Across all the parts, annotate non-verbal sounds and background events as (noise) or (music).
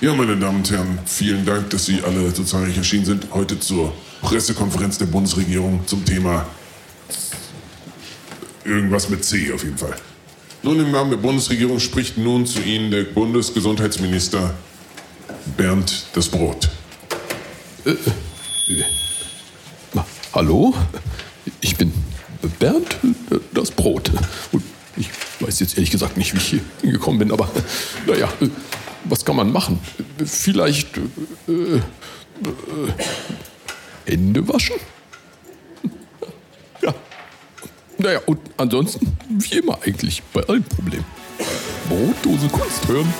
Ja, meine Damen und Herren, vielen Dank, dass Sie alle so zahlreich erschienen sind. Heute zur Pressekonferenz der Bundesregierung zum Thema irgendwas mit C auf jeden Fall. Nun im Namen der Bundesregierung spricht nun zu Ihnen der Bundesgesundheitsminister Bernd das Brot. Hallo? Ich bin Bernd äh, das Brot. Und ich weiß jetzt ehrlich gesagt nicht, wie ich hier hingekommen bin, aber naja, was kann man machen? Vielleicht äh, äh, Hände waschen? Ja. Naja, und ansonsten, wie immer eigentlich, bei allen Problemen. Brotdose Kunst hören.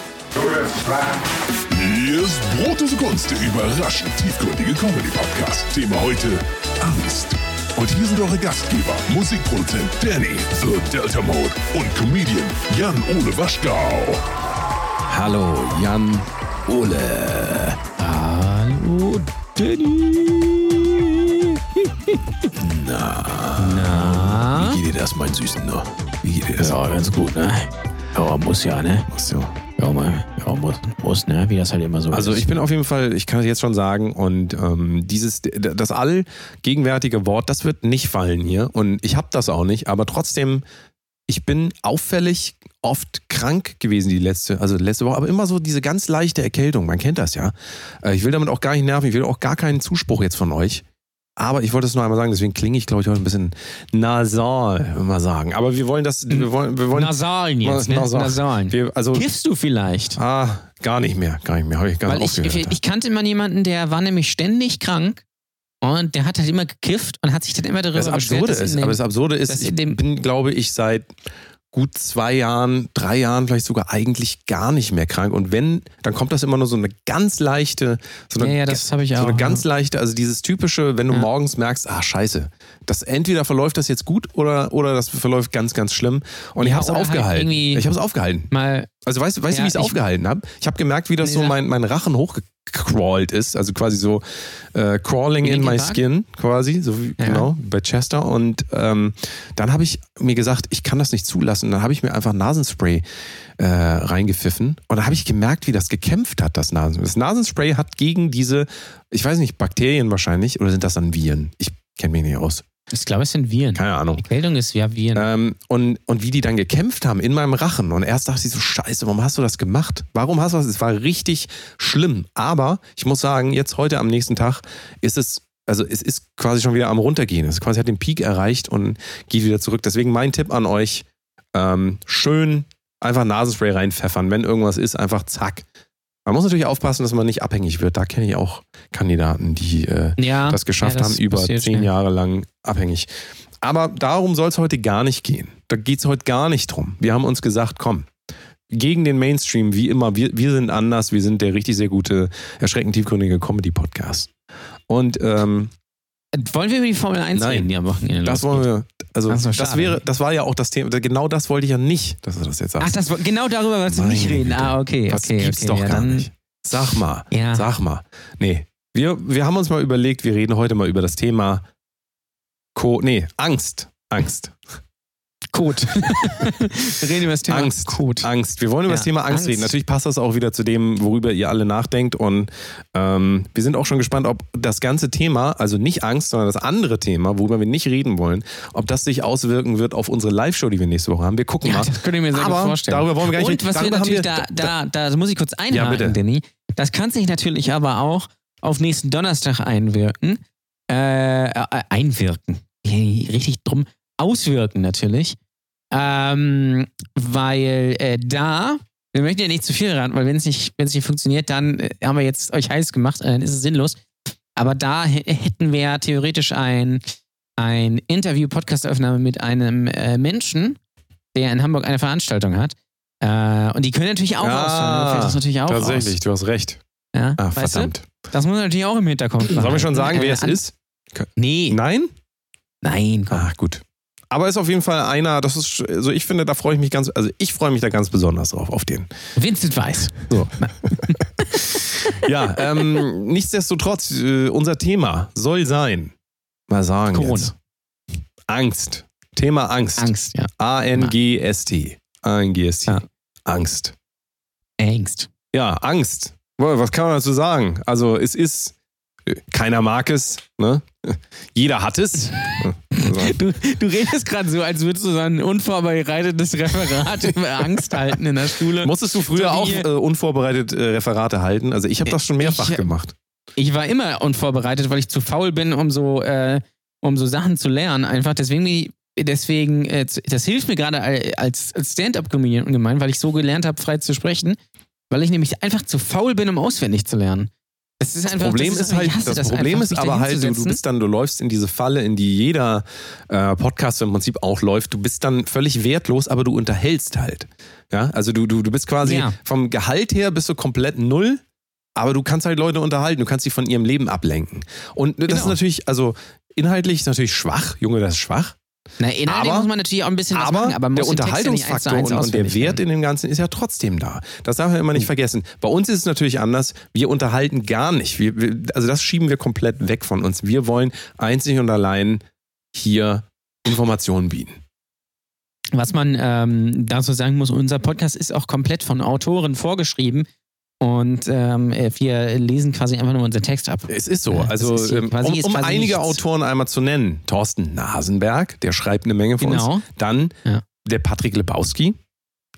Hier ist Brotdose Kunst, der überraschend tiefgründige Comedy-Podcast. Thema heute Angst. Und hier sind eure Gastgeber, Musikproduzent Danny, The Delta Mode und Comedian Jan-Ole Waschgau. Hallo, Jan Ole. Hallo, Danny. (laughs) Na? Wie geht dir das, mein Süßen? Wie geht dir das? Ja, ganz gut, ne? Ja, muss ja, ne? Muss ja. Ja, mal, ja muss, muss, ne? Wie das halt immer so Also ist. ich bin auf jeden Fall, ich kann es jetzt schon sagen, und ähm, dieses, das allgegenwärtige Wort, das wird nicht fallen hier. Und ich habe das auch nicht, aber trotzdem, ich bin auffällig oft krank gewesen die letzte, also letzte Woche, aber immer so diese ganz leichte Erkältung. Man kennt das ja. Äh, Ich will damit auch gar nicht nerven, ich will auch gar keinen Zuspruch jetzt von euch. Aber ich wollte es nur einmal sagen, deswegen klinge ich, glaube ich, heute ein bisschen nasal, mal sagen. Aber wir wollen das, wir wollen, wir wollen. Nasalen jetzt, ne? Nasal. Nasalen. Wir, also, Kiffst du vielleicht? ah, gar nicht mehr, gar nicht mehr. Habe ich ganz Weil ich, ich, ich kannte mal jemanden, der war nämlich ständig krank und der hat halt immer gekifft und hat sich dann immer darüber Das Absurde beschwert, dass ist, aber das Absurde ist, ich in dem- bin, glaube ich, seit gut zwei Jahren, drei Jahren vielleicht sogar eigentlich gar nicht mehr krank. Und wenn, dann kommt das immer nur so eine ganz leichte, so eine, Ja, ja, das habe ich so auch, eine ganz leichte, also dieses typische, wenn du Ja. morgens merkst, ah scheiße, das entweder verläuft das jetzt gut oder, oder das verläuft ganz, ganz schlimm. Und ich Ja, habe es oder halt aufgehalten. irgendwie- ich habe es aufgehalten. mal Also weißt, du- weißt du, Ja, wie ich es ich- aufgehalten habe? Ich habe gemerkt, wie das Nee, so mein, mein Rachen hochgecrawlt ist. Also quasi so äh, crawling Wie in my Park? skin, quasi, so wie, Ja. genau, bei Chester. Und ähm, dann habe ich mir gesagt, ich kann das nicht zulassen. Dann habe ich mir einfach Nasenspray äh, reingepfiffen. Und da habe ich gemerkt, wie das gekämpft hat, das Nasenspray. Das Nasenspray hat gegen diese, ich weiß nicht, Bakterien wahrscheinlich, oder sind das dann Viren? Ich kenne mich nicht aus. Ich glaube, es sind Viren. Keine Ahnung. Erkältung ist ja Viren. Ähm, und, und wie die dann gekämpft haben in meinem Rachen. Und erst dachte ich so, scheiße, warum hast du das gemacht? Warum hast du das? Es war richtig schlimm. Aber ich muss sagen, jetzt heute am nächsten Tag ist es, also es ist quasi schon wieder am runtergehen. Es quasi hat den Peak erreicht und geht wieder zurück. Deswegen mein Tipp an euch, ähm, schön einfach Nasenspray reinpfeffern. Wenn irgendwas ist, einfach zack. Man muss natürlich aufpassen, dass man nicht abhängig wird. Da kenne ich auch Kandidaten, die äh, ja, das geschafft ja, das haben, über zehn. Jahre lang abhängig. Aber darum soll es heute gar nicht gehen. Da geht es heute gar nicht drum. Wir haben uns gesagt, komm, gegen den Mainstream, wie immer, wir, wir sind anders, wir sind der richtig sehr gute, erschreckend tiefgründige Comedy-Podcast. Und ähm, Wollen wir über die Formel 1 Nein. reden, die am Wochenende das losgeht? wollen wir, also das schade. wäre, das war ja auch das Thema, genau das wollte ich ja nicht, dass du das jetzt sagst. Ach, das, genau darüber wolltest du nicht reden. Ah, okay. das okay, gibt's okay, doch ja, gar nicht. Sag mal, Ja. sag mal. Nee, wir, wir haben uns mal überlegt, wir reden heute mal über das Thema Co nee, Angst. Angst. Code. (laughs) wir reden über das Thema Angst. Code. Angst. Wir wollen über Ja, das Thema Angst, Angst. reden. Natürlich passt das auch wieder zu dem, worüber ihr alle nachdenkt. Und ähm, wir sind auch schon gespannt, ob das ganze Thema, also nicht Angst, sondern das andere Thema, worüber wir nicht reden wollen, ob das sich auswirken wird auf unsere Live-Show, die wir nächste Woche haben. Wir gucken Ja, mal. das könnte ich mir sehr Aber gut vorstellen. darüber wollen wir gar nicht Und was wir natürlich, wir- da, da, da muss ich kurz einhaken, Ja, bitte. Danny. Das kann sich natürlich aber auch auf nächsten Donnerstag einwirken. Äh, äh, einwirken. Richtig drum. Auswirken natürlich. Ähm, weil äh, da, wir möchten ja nicht zu viel ran, weil wenn es nicht, nicht funktioniert, dann äh, haben wir jetzt euch heiß gemacht, äh, dann ist es sinnlos. Aber da hätten wir theoretisch ein, ein Interview-Podcast-Aufnahme mit einem äh, Menschen, der in Hamburg eine Veranstaltung hat. Äh, und die können natürlich auch Ja, ausfallen. Fällt das natürlich auch Tatsächlich, aus. du hast recht. Ja, Ah, verdammt. Du? Das muss man natürlich auch im Hinterkopf Sollen wir schon sagen, wer es ist? Nee, Nein? nein, komm. Ah, gut. Aber ist auf jeden Fall einer, das ist, also ich finde, da freue ich mich ganz, also ich freue mich da ganz besonders drauf, auf den. Vincent Weiss. So. (laughs) ja, ähm, nichtsdestotrotz, äh, unser Thema soll sein, mal sagen Corona. jetzt. Angst. Thema Angst. Angst, ja. A-N-G-S-T. A-N-G-S-T. Ja. Angst. Angst. Ja, Angst. Boah, Was kann man dazu sagen? Also es ist, äh, keiner mag es, ne? Jeder hat es. (laughs) Du, du redest gerade so, als würdest du so ein unvorbereitetes Referat (laughs) über Angst halten in der Schule. musstest du früher So auch äh, unvorbereitet äh, Referate halten? Also ich habe das schon mehrfach Ich- gemacht. Ich war immer unvorbereitet, weil ich zu faul bin, um so, äh, um so Sachen zu lernen. Einfach deswegen, deswegen, äh, das hilft mir gerade als, als Stand-up-Comedian ungemein, weil ich so gelernt habe, frei zu sprechen, weil ich nämlich einfach zu faul bin, um auswendig zu lernen. Das, ist Das einfach, Problem das ist halt, hasse das Problem einfach, ist aber halt, du, bist dann, du läufst in diese Falle, in die jeder äh, Podcast im Prinzip auch läuft. Du bist dann völlig wertlos, aber du unterhältst halt. Ja, also du, du, du bist quasi Ja. vom Gehalt her bist du komplett null. Aber du kannst halt Leute unterhalten, du kannst sie von ihrem Leben ablenken. Und das ist Genau. natürlich, also inhaltlich ist natürlich schwach. Junge, das ist schwach. Na, inhaltlich aber- muss man natürlich auch ein bisschen was Aber, machen, aber der Text ja nicht eins zu Unterhaltungsfaktor eins und, und der Wert in dem Ganzen ist ja trotzdem da. Das darf man immer nicht vergessen. Bei uns ist es natürlich anders. Wir unterhalten gar nicht. Wir, wir, also das schieben wir komplett weg von uns. Wir wollen einzig und allein hier Informationen bieten. Was man ähm, dazu sagen muss, unser Podcast ist auch komplett von Autoren vorgeschrieben und ähm, äh, wir lesen quasi einfach nur unseren Text ab. Es ist so. Also, ist ähm, um, um einige nichts. Autoren einmal zu nennen. Thorsten Nasenberg, der schreibt eine Menge von Genau. uns. Dann Ja. der Patrick Lebowski.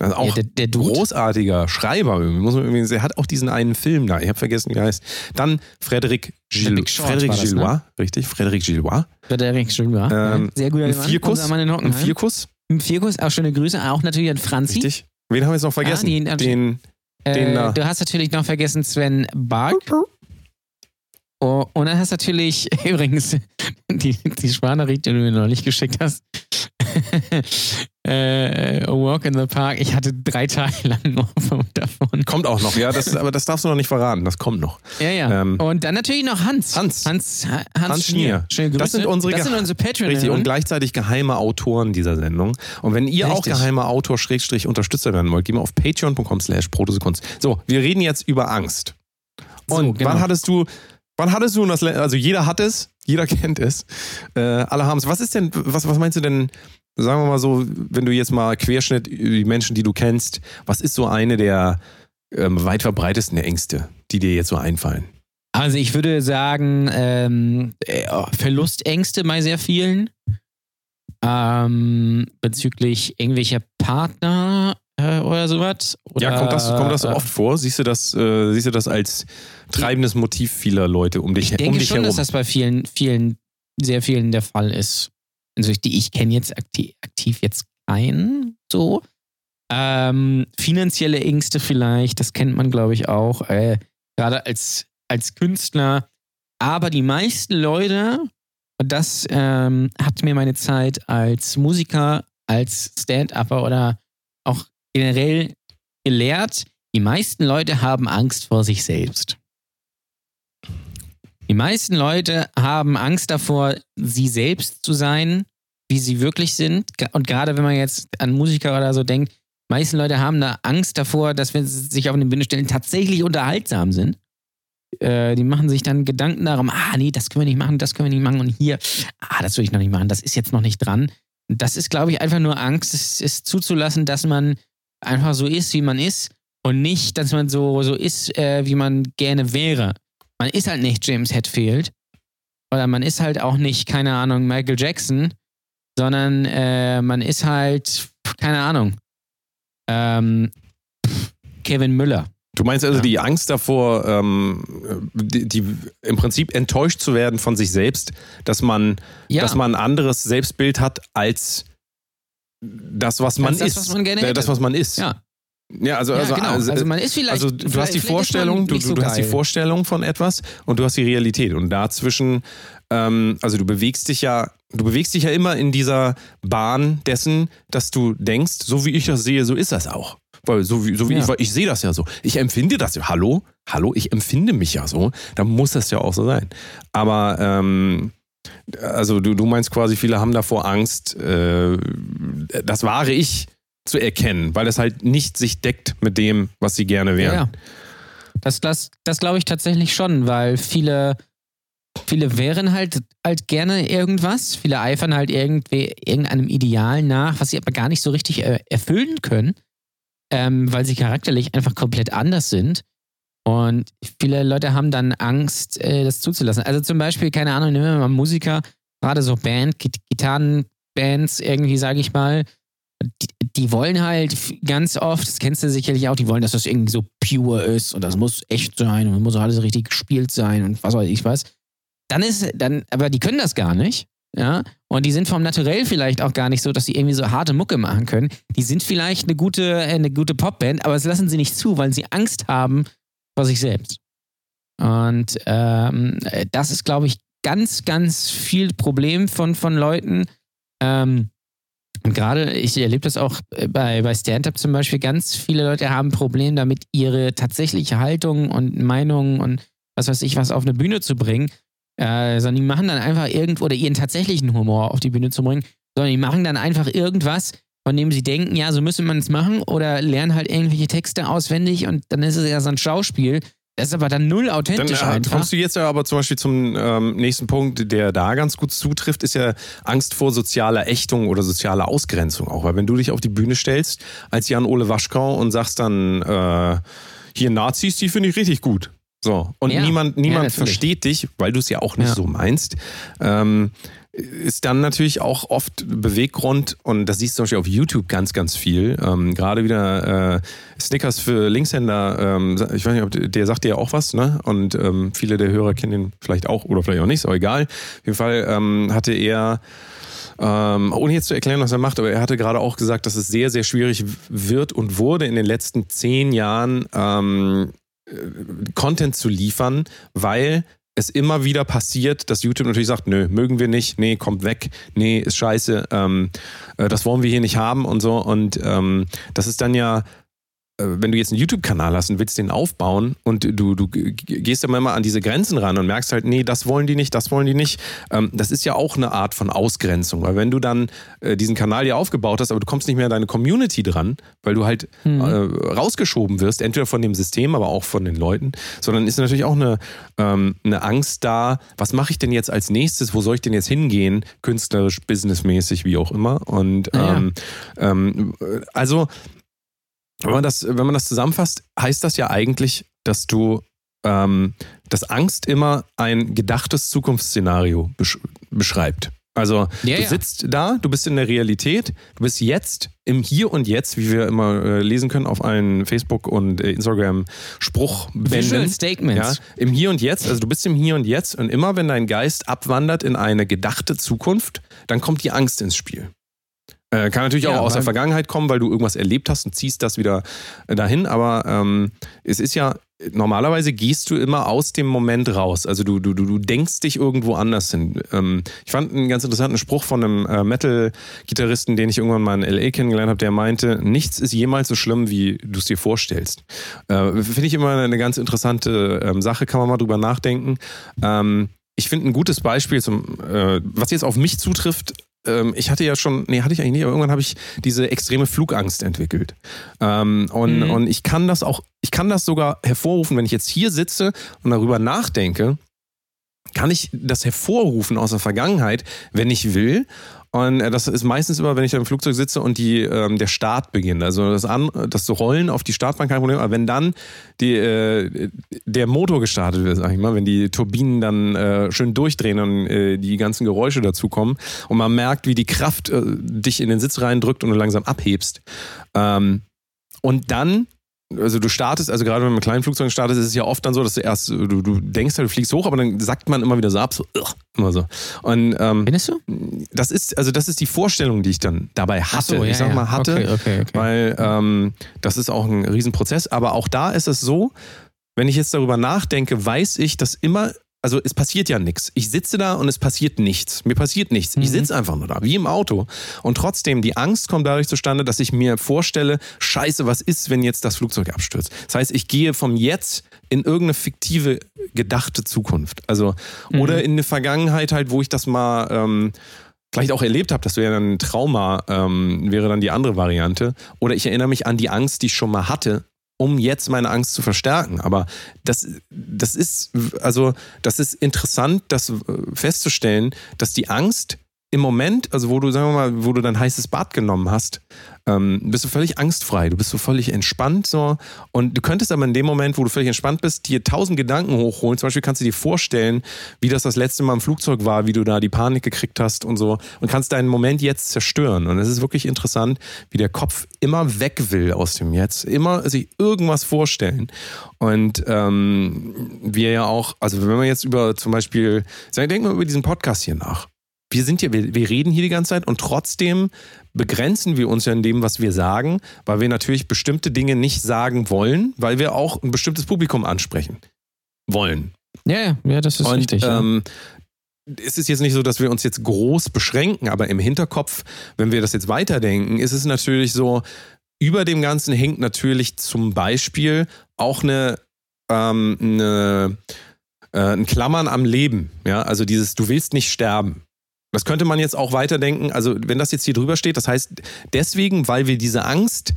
Ist auch Ja, der, der großartiger Schreiber. Muss man er hat auch diesen einen Film da. Ich habe vergessen, wie er heißt. Dann Frederik, The Gil Big Short Frederik war das, ne? Gillois. Richtig, Frederik Gillois. Frederik Schönbar. Ähm, Sehr guter Ein Mann. Vierkuss. Ein Hockenheim. Vierkuss. Ein Vierkuss, auch schöne Grüße. Auch natürlich an Franzi. Richtig. Wen haben wir jetzt noch vergessen? Ah, den, den Äh, du hast natürlich noch vergessen Sven Bark. Oh, und dann hast du natürlich (laughs) übrigens die, die Sprachnachricht, die du mir neulich geschickt hast. (laughs) äh, A Walk in the Park. Ich hatte drei Tage lang noch davon. kommt auch noch. Ja, das, aber das darfst du noch nicht verraten. Das kommt noch. Ja, ja. Ähm, und dann natürlich noch Hans. Hans. Hans, Hans, Hans Schnier. Grüße. Das sind unsere das sind unsere Patreon. Richtig, und gleichzeitig geheime Autoren dieser Sendung. Und wenn ihr auch Richtig. geheimer Autor Schrägstrich Unterstützer werden wollt, geh mal auf patreon.com slash protosekunst. So, wir reden jetzt über Angst. Und So, genau. wann hattest du, wann hattest du das, also jeder hat es, jeder (laughs) kennt es, äh, alle haben es. Was ist denn, was, was meinst du denn, sagen wir mal so, wenn du jetzt mal Querschnitt die Menschen, die du kennst, was ist so eine der ähm, weit verbreitetsten Ängste, die dir jetzt so einfallen? Also ich würde sagen, ähm, äh, Verlustängste bei sehr vielen. Ähm, bezüglich irgendwelcher Partner äh, oder sowas. Oder, Ja, kommt das, kommt das so oft vor? Siehst du das, äh, siehst du das als treibendes Motiv vieler Leute um dich, Ich denke um dich schon, herum? dass das bei vielen, vielen, sehr vielen der Fall ist. Also ich, die ich kenne jetzt aktiv, aktiv jetzt keinen so. Ähm, finanzielle Ängste vielleicht, das kennt man, glaube ich, auch. Äh, gerade als, als Künstler. Aber die meisten Leute, und das ähm, hat mir meine Zeit als Musiker, als Stand-Upper oder auch generell gelehrt, die meisten Leute haben Angst vor sich selbst. Die meisten Leute haben Angst davor, sie selbst zu sein, wie sie wirklich sind. Und gerade wenn man jetzt an Musiker oder so denkt, die meisten Leute haben da Angst davor, dass wenn sie sich auf eine Bühne stellen, tatsächlich unterhaltsam sind. Äh, die machen sich dann Gedanken darum, ah nee, das können wir nicht machen, das können wir nicht machen und hier, ah, das will ich noch nicht machen, das ist jetzt noch nicht dran. Das ist, glaube ich, einfach nur Angst, es, es zuzulassen, dass man einfach so ist, wie man ist und nicht, dass man so, so ist, äh, wie man gerne wäre. Man ist halt nicht James Hetfield oder man ist halt auch nicht, keine Ahnung, Michael Jackson, sondern äh, man ist halt, keine Ahnung, ähm, Kevin Müller. Du meinst also Ja. die Angst davor, ähm, die, die im Prinzip enttäuscht zu werden von sich selbst, dass man, Ja, dass man ein anderes Selbstbild hat als das, was man das, ist. was man gerne Äh, hätte. das, was man ist. ja, Ja, also, ja also, genau. also, Also, man ist vielleicht. also du hast die Vorstellung, du, so du hast die. Vorstellung von etwas und du hast die Realität. Und dazwischen, ähm, also du bewegst dich ja, du bewegst dich ja immer in dieser Bahn dessen, dass du denkst, so wie ich das sehe, so ist das auch. Weil so wie, so wie Ja. ich, weil ich sehe das ja so. Ich empfinde das ja. Hallo? Hallo? Ich empfinde mich ja so. Dann muss das ja auch so sein. Aber ähm, also du, du meinst quasi, viele haben davor Angst, äh, das wahre Ich zu erkennen, weil es halt nicht sich deckt mit dem, was sie gerne wären. Ja. Das, das, das glaube ich tatsächlich schon, weil viele, viele wären halt, halt gerne irgendwas. Viele eifern halt irgendwie irgendeinem Ideal nach, was sie aber gar nicht so richtig äh, erfüllen können. ähm, weil sie charakterlich einfach komplett anders sind. Und viele Leute haben dann Angst, äh, das zuzulassen. Also zum Beispiel, keine Ahnung, nehmen wir mal Musiker, gerade so Band, Git Gitarrenbands irgendwie, sage ich mal, die, die, wollen halt ganz oft, das kennst du sicherlich auch, die wollen, dass das irgendwie so pure ist und das muss echt sein und muss alles richtig gespielt sein und was weiß ich was. Dann ist, dann, aber die können das gar nicht. Ja, und die sind vom Naturell vielleicht auch gar nicht so, dass sie irgendwie so harte Mucke machen können. Die sind vielleicht eine gute, eine gute Popband, aber das lassen sie nicht zu, weil sie Angst haben vor sich selbst. Und ähm, das ist, glaube ich, ganz, ganz viel Problem von, von Leuten. Ähm, und gerade, ich erlebe das auch bei, bei Stand-Up zum Beispiel, ganz viele Leute haben ein Problem damit, ihre tatsächliche Haltung und Meinung und was weiß ich was auf eine Bühne zu bringen. Äh, sondern die machen dann einfach irgendwo, oder ihren tatsächlichen Humor auf die Bühne zu bringen, sondern die machen dann einfach irgendwas, von dem sie denken, ja, so müsste man es machen, oder lernen halt irgendwelche Texte auswendig und dann ist es ja so ein Schauspiel. Das ist aber dann null authentisch dann, äh, einfach. Kommst du jetzt ja aber zum Beispiel zum ähm, nächsten Punkt, der da ganz gut zutrifft, ist ja Angst vor sozialer Ächtung oder sozialer Ausgrenzung auch. Weil wenn du dich auf die Bühne stellst als Jan-Ole Waschkau und sagst dann, äh, hier Nazis, die finde ich richtig gut. So. Und Ja. niemand, Ja, niemand natürlich. versteht dich, weil du es ja auch nicht Ja. so meinst. Ähm, ist dann natürlich auch oft Beweggrund und das siehst du zum Beispiel auf YouTube ganz, ganz viel. Ähm, Gerade wieder äh, Snickers für Linkshänder, ähm, ich weiß nicht, ob der sagt dir ja auch was, ne? Und ähm, viele der Hörer kennen ihn vielleicht auch oder vielleicht auch nicht, auch egal. Auf jeden Fall ähm, hatte er ähm, ohne jetzt zu erklären, was er macht, aber er hatte gerade auch gesagt, dass es sehr, sehr schwierig wird und wurde in den letzten zehn Jahren ähm, äh, Content zu liefern, weil es immer wieder passiert, dass YouTube natürlich sagt, nö, mögen wir nicht, nee, kommt weg, nee, ist scheiße, ähm, äh, das wollen wir hier nicht haben und so. Und ähm, das ist dann ja, wenn du jetzt einen YouTube-Kanal hast und willst den aufbauen und du, du gehst immer mal an diese Grenzen ran und merkst halt, nee, das wollen die nicht, das wollen die nicht. Ähm, das ist ja auch eine Art von Ausgrenzung, weil wenn du dann äh, diesen Kanal dir aufgebaut hast, aber du kommst nicht mehr an deine Community dran, weil du halt Mhm. äh, rausgeschoben wirst, entweder von dem System, aber auch von den Leuten, sondern ist natürlich auch eine, ähm, eine Angst da, was mache ich denn jetzt als nächstes, wo soll ich denn jetzt hingehen, künstlerisch, businessmäßig, wie auch immer. Und Ja, ja. ähm, ähm, also wenn man, das, wenn man das zusammenfasst, heißt das ja eigentlich, dass du, ähm, dass Angst immer ein gedachtes Zukunftsszenario besch spreibt. Also Ja, du ja. sitzt da, du bist in der Realität, du bist jetzt im Hier und Jetzt, wie wir immer äh, lesen können auf allen Facebook- und äh, Visual Instagram-Spruchbänden. Statements. Ja, im Hier und Jetzt, also du bist im Hier und Jetzt und immer wenn dein Geist abwandert in eine gedachte Zukunft, dann kommt die Angst ins Spiel. Äh, kann natürlich Ja, auch aus der Vergangenheit kommen, weil du irgendwas erlebt hast und ziehst das wieder äh, dahin, aber ähm, es ist ja, normalerweise gehst du immer aus dem Moment raus. Also du, du, du, du denkst dich irgendwo anders hin. Ähm, ich fand einen ganz interessanten Spruch von einem äh, Metal-Gitarristen, den ich irgendwann mal in L.A. kennengelernt habe, der meinte, nichts ist jemals so schlimm, wie du es dir vorstellst. Äh, Finde ich immer eine ganz interessante ähm, Sache, kann man mal drüber nachdenken. Ähm, ich finde ein gutes Beispiel, zum, äh, was jetzt auf mich zutrifft, ähm, ich hatte ja schon, nee, hatte ich eigentlich nicht, aber irgendwann habe ich diese extreme Flugangst entwickelt. Ähm, und, Mhm. und ich kann das auch, ich kann das sogar hervorrufen, wenn ich jetzt hier sitze und darüber nachdenke, kann ich das hervorrufen aus der Vergangenheit, wenn ich will. Und äh, das ist meistens immer, wenn ich da im Flugzeug sitze und die, ähm, der Start beginnt. Also das, An das Rollen auf die Startbahn kein Problem, aber wenn dann die, äh, der Motor gestartet wird, sag ich mal, wenn die Turbinen dann äh, schön durchdrehen und äh, die ganzen Geräusche dazukommen und man merkt, wie die Kraft äh, dich in den Sitz reindrückt und du langsam abhebst. Ähm, und dann also du startest, also gerade wenn man mit kleinen Flugzeugen startet, ist es ja oft dann so, dass du erst, du, du denkst halt, du fliegst hoch, aber dann sackt man immer wieder so ab, so, ugh, immer so. Und ähm, Findest du? das ist, also das ist die Vorstellung, die ich dann dabei hatte. So, ja, ich sag mal hatte, Okay, okay, okay. weil ähm, das ist auch ein Riesenprozess. Aber auch da ist es so, wenn ich jetzt darüber nachdenke, weiß ich, dass immer, also es passiert ja nichts. Ich sitze da und es passiert nichts. Mir passiert nichts. Ich Mhm. sitze einfach nur da, wie im Auto. Und trotzdem, die Angst kommt dadurch zustande, dass ich mir vorstelle, scheiße, was ist, wenn jetzt das Flugzeug abstürzt? Das heißt, ich gehe vom Jetzt in irgendeine fiktive, gedachte Zukunft. Also, Mhm. oder in eine Vergangenheit halt, wo ich das mal ähm, vielleicht auch erlebt habe, das wäre dann ein Trauma, ähm, wäre dann die andere Variante. Oder ich erinnere mich an die Angst, die ich schon mal hatte, um jetzt meine Angst zu verstärken. Aber das, das ist, also, das ist interessant, das äh, festzustellen, dass die Angst im Moment, also wo du, sagen wir mal, wo du dein heißes Bad genommen hast, ähm, bist du völlig angstfrei, du bist so völlig entspannt so und du könntest aber in dem Moment, wo du völlig entspannt bist, dir tausend Gedanken hochholen. Zum Beispiel kannst du dir vorstellen, wie das das letzte Mal im Flugzeug war, wie du da die Panik gekriegt hast und so und kannst deinen Moment jetzt zerstören. Und es ist wirklich interessant, wie der Kopf immer weg will aus dem Jetzt, immer sich irgendwas vorstellen. Und ähm, wir ja auch, also wenn wir jetzt über zum Beispiel, denken wir über diesen Podcast hier nach wir sind hier, wir, wir reden hier die ganze Zeit und trotzdem begrenzen wir uns ja in dem, was wir sagen, weil wir natürlich bestimmte Dinge nicht sagen wollen, weil wir auch ein bestimmtes Publikum ansprechen wollen. Ja, ja, das ist und, richtig. Ähm, es ist jetzt nicht so, dass wir uns jetzt groß beschränken, aber im Hinterkopf, wenn wir das jetzt weiterdenken, ist es natürlich so, über dem Ganzen hängt natürlich zum Beispiel auch eine, ähm, eine äh, ein Klammern am Leben. Ja, also dieses, du willst nicht sterben. Das könnte man jetzt auch weiterdenken. Also, wenn das jetzt hier drüber steht, das heißt, deswegen, weil wir diese Angst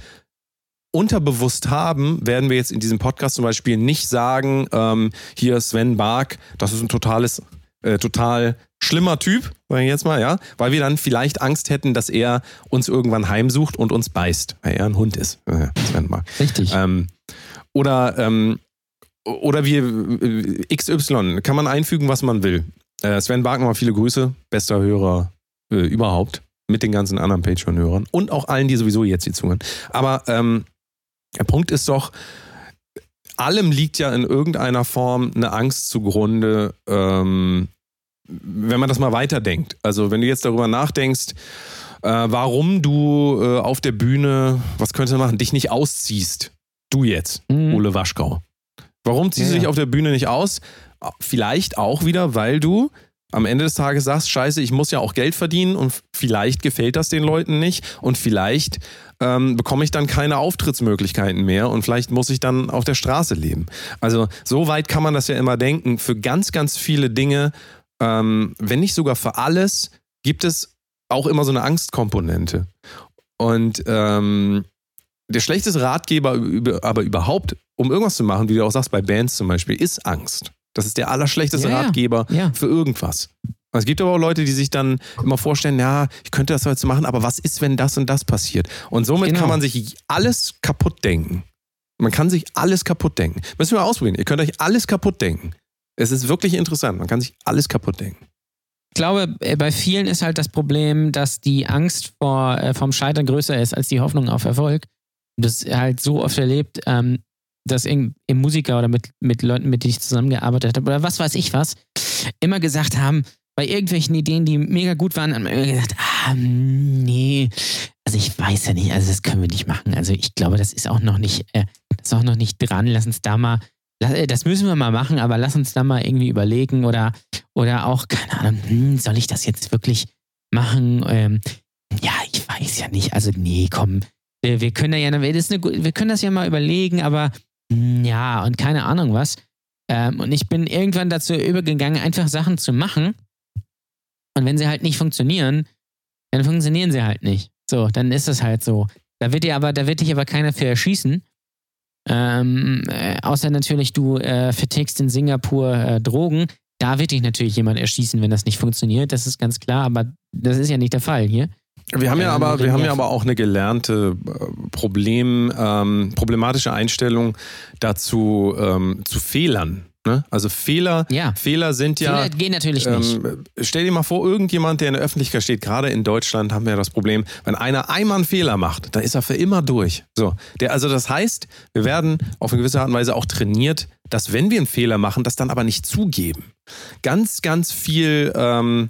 unterbewusst haben, werden wir jetzt in diesem Podcast zum Beispiel nicht sagen, ähm, hier Sven Bark, das ist ein totales, äh, total schlimmer Typ, sage ich jetzt mal, ja, weil wir dann vielleicht Angst hätten, dass er uns irgendwann heimsucht und uns beißt, weil er ein Hund ist, äh, Sven Bark. Richtig. Ähm, oder ähm, oder wir äh, XY kann man einfügen, was man will. Äh, Sven Wagner, viele Grüße, bester Hörer äh, überhaupt, mit den ganzen anderen Patreon-Hörern und auch allen, die sowieso jetzt hier zuhören. Aber ähm, der Punkt ist doch, allem liegt ja in irgendeiner Form eine Angst zugrunde, ähm, wenn man das mal weiterdenkt. Also wenn du jetzt darüber nachdenkst, äh, warum du äh, auf der Bühne, was könntest du machen, dich nicht ausziehst. Du jetzt, mhm. Ole Waschkau. Warum ziehst ja, du dich auf der Bühne nicht aus? Vielleicht auch wieder, weil du am Ende des Tages sagst, scheiße, ich muss ja auch Geld verdienen und vielleicht gefällt das den Leuten nicht und vielleicht ähm, bekomme ich dann keine Auftrittsmöglichkeiten mehr und vielleicht muss ich dann auf der Straße leben. Also so weit kann man das ja immer denken. Für ganz, ganz viele Dinge, ähm, wenn nicht sogar für alles, gibt es auch immer so eine Angstkomponente. Und ähm, der schlechteste Ratgeber aber überhaupt, um irgendwas zu machen, wie du auch sagst, bei Bands zum Beispiel, ist Angst. Das ist der allerschlechteste ja, Ratgeber ja. für irgendwas. Es gibt aber auch Leute, die sich dann immer vorstellen, ja, ich könnte das jetzt machen, aber was ist, wenn das und das passiert? Und somit genau. kann man sich alles kaputt denken. Man kann sich alles kaputt denken. Müssen wir mal ausprobieren. Ihr könnt euch alles kaputt denken. Es ist wirklich interessant. Man kann sich alles kaputt denken. Ich glaube, äh, bei vielen ist halt das Problem, dass die Angst vor, äh, vom Scheitern größer ist als die Hoffnung auf Erfolg. Das halt so oft erlebt, ähm, dass im Musiker oder mit, mit Leuten, mit denen ich zusammengearbeitet habe oder was weiß ich was, immer gesagt haben, bei irgendwelchen Ideen, die mega gut waren, haben immer gesagt, ah, nee, also ich weiß ja nicht, also das können wir nicht machen. Also ich glaube, das ist auch noch nicht, äh, das ist auch noch nicht dran. Lass uns da mal, äh, das müssen wir mal machen, aber lass uns da mal irgendwie überlegen oder, oder auch, keine Ahnung, hm, soll ich das jetzt wirklich machen? Ähm, ja, ich weiß ja nicht. Also nee, komm, wir, wir können da ja, das eine, wir können das ja mal überlegen, aber ja, und keine Ahnung was. Ähm, und ich bin irgendwann dazu übergegangen, einfach Sachen zu machen. Und wenn sie halt nicht funktionieren, dann funktionieren sie halt nicht. So, dann ist es halt so. Da wird dir aber, da wird dich aber keiner für erschießen. Ähm, äh, außer natürlich, du äh, vertickst in Singapur äh, Drogen. Da wird dich natürlich jemand erschießen, wenn das nicht funktioniert. Das ist ganz klar, aber das ist ja nicht der Fall hier. Wir haben ja aber, wir haben ja aber auch eine gelernte äh, Problem, ähm, problematische Einstellung dazu ähm, zu Fehlern. Ne? Also Fehler, ja. Fehler sind ja. Fehler gehen natürlich ähm, nicht. Stell dir mal vor, irgendjemand, der in der Öffentlichkeit steht, gerade in Deutschland haben wir ja das Problem, wenn einer einmal einen Fehler macht, dann ist er für immer durch. So, der, also das heißt, wir werden auf eine gewisse Art und Weise auch trainiert, dass wenn wir einen Fehler machen, das dann aber nicht zugeben. Ganz, ganz viel. Ähm,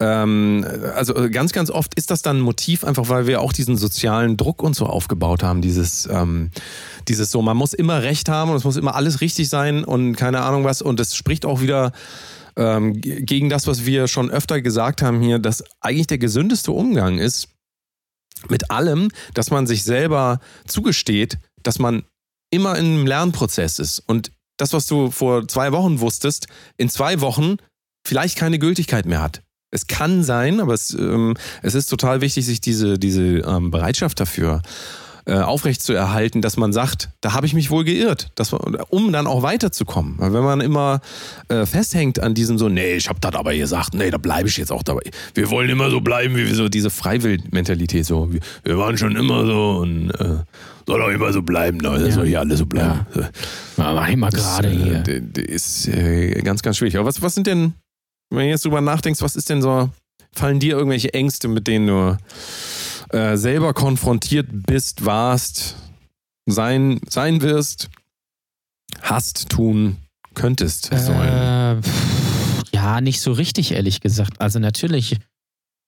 ähm, also äh, ganz, ganz oft ist das dann ein Motiv, einfach weil wir auch diesen sozialen Druck und so aufgebaut haben. Dieses, ähm, dieses so, man muss immer Recht haben und es muss immer alles richtig sein und keine Ahnung was. Und es spricht auch wieder ähm, gegen das, was wir schon öfter gesagt haben hier, dass eigentlich der gesündeste Umgang ist mit allem, dass man sich selber zugesteht, dass man immer in einem Lernprozess ist. Und das, was du vor zwei Wochen wusstest, in zwei Wochen vielleicht keine Gültigkeit mehr hat. Es kann sein, aber es, ähm, es ist total wichtig, sich diese, diese ähm, Bereitschaft dafür äh, aufrechtzuerhalten, dass man sagt, da habe ich mich wohl geirrt, dass man, um dann auch weiterzukommen. Weil wenn man immer äh, festhängt an diesem so, nee, ich habe das aber gesagt, nee, da bleibe ich jetzt auch dabei. Wir wollen immer so bleiben, wie wir so diese Freiwill-Mentalität, so, wir, wir, waren schon immer so und äh, soll auch immer so bleiben, ne? das Ja. soll hier alles so bleiben. Ja, mach ich mal gerade äh, hier. ist äh, ganz, ganz schwierig. Aber was, was sind denn, wenn du jetzt drüber nachdenkst, was ist denn so, fallen dir irgendwelche Ängste, mit denen du äh, selber konfrontiert bist, warst, sein, sein wirst, hast, tun könntest? sollen? Äh, ja, nicht so richtig, ehrlich gesagt. Also natürlich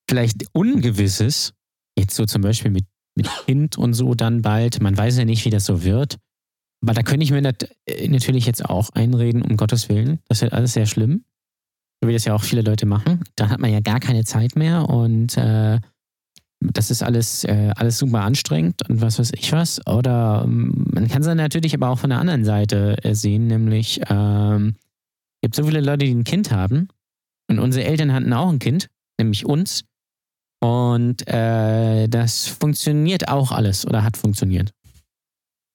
vielleicht Ungewisses, jetzt so zum Beispiel mit, mit Kind und so dann bald. Man weiß ja nicht, wie das so wird. Aber da könnte ich mir äh, natürlich jetzt auch einreden, um Gottes Willen. Das wird alles sehr schlimm. So wie das ja auch viele Leute machen. Da hat man ja gar keine Zeit mehr und äh, das ist alles, äh, alles super anstrengend und was weiß ich was. Oder ähm, man kann es dann natürlich aber auch von der anderen Seite äh, sehen, nämlich ähm, gibt so viele Leute, die ein Kind haben und unsere Eltern hatten auch ein Kind, nämlich uns. Und äh, das funktioniert auch alles oder hat funktioniert.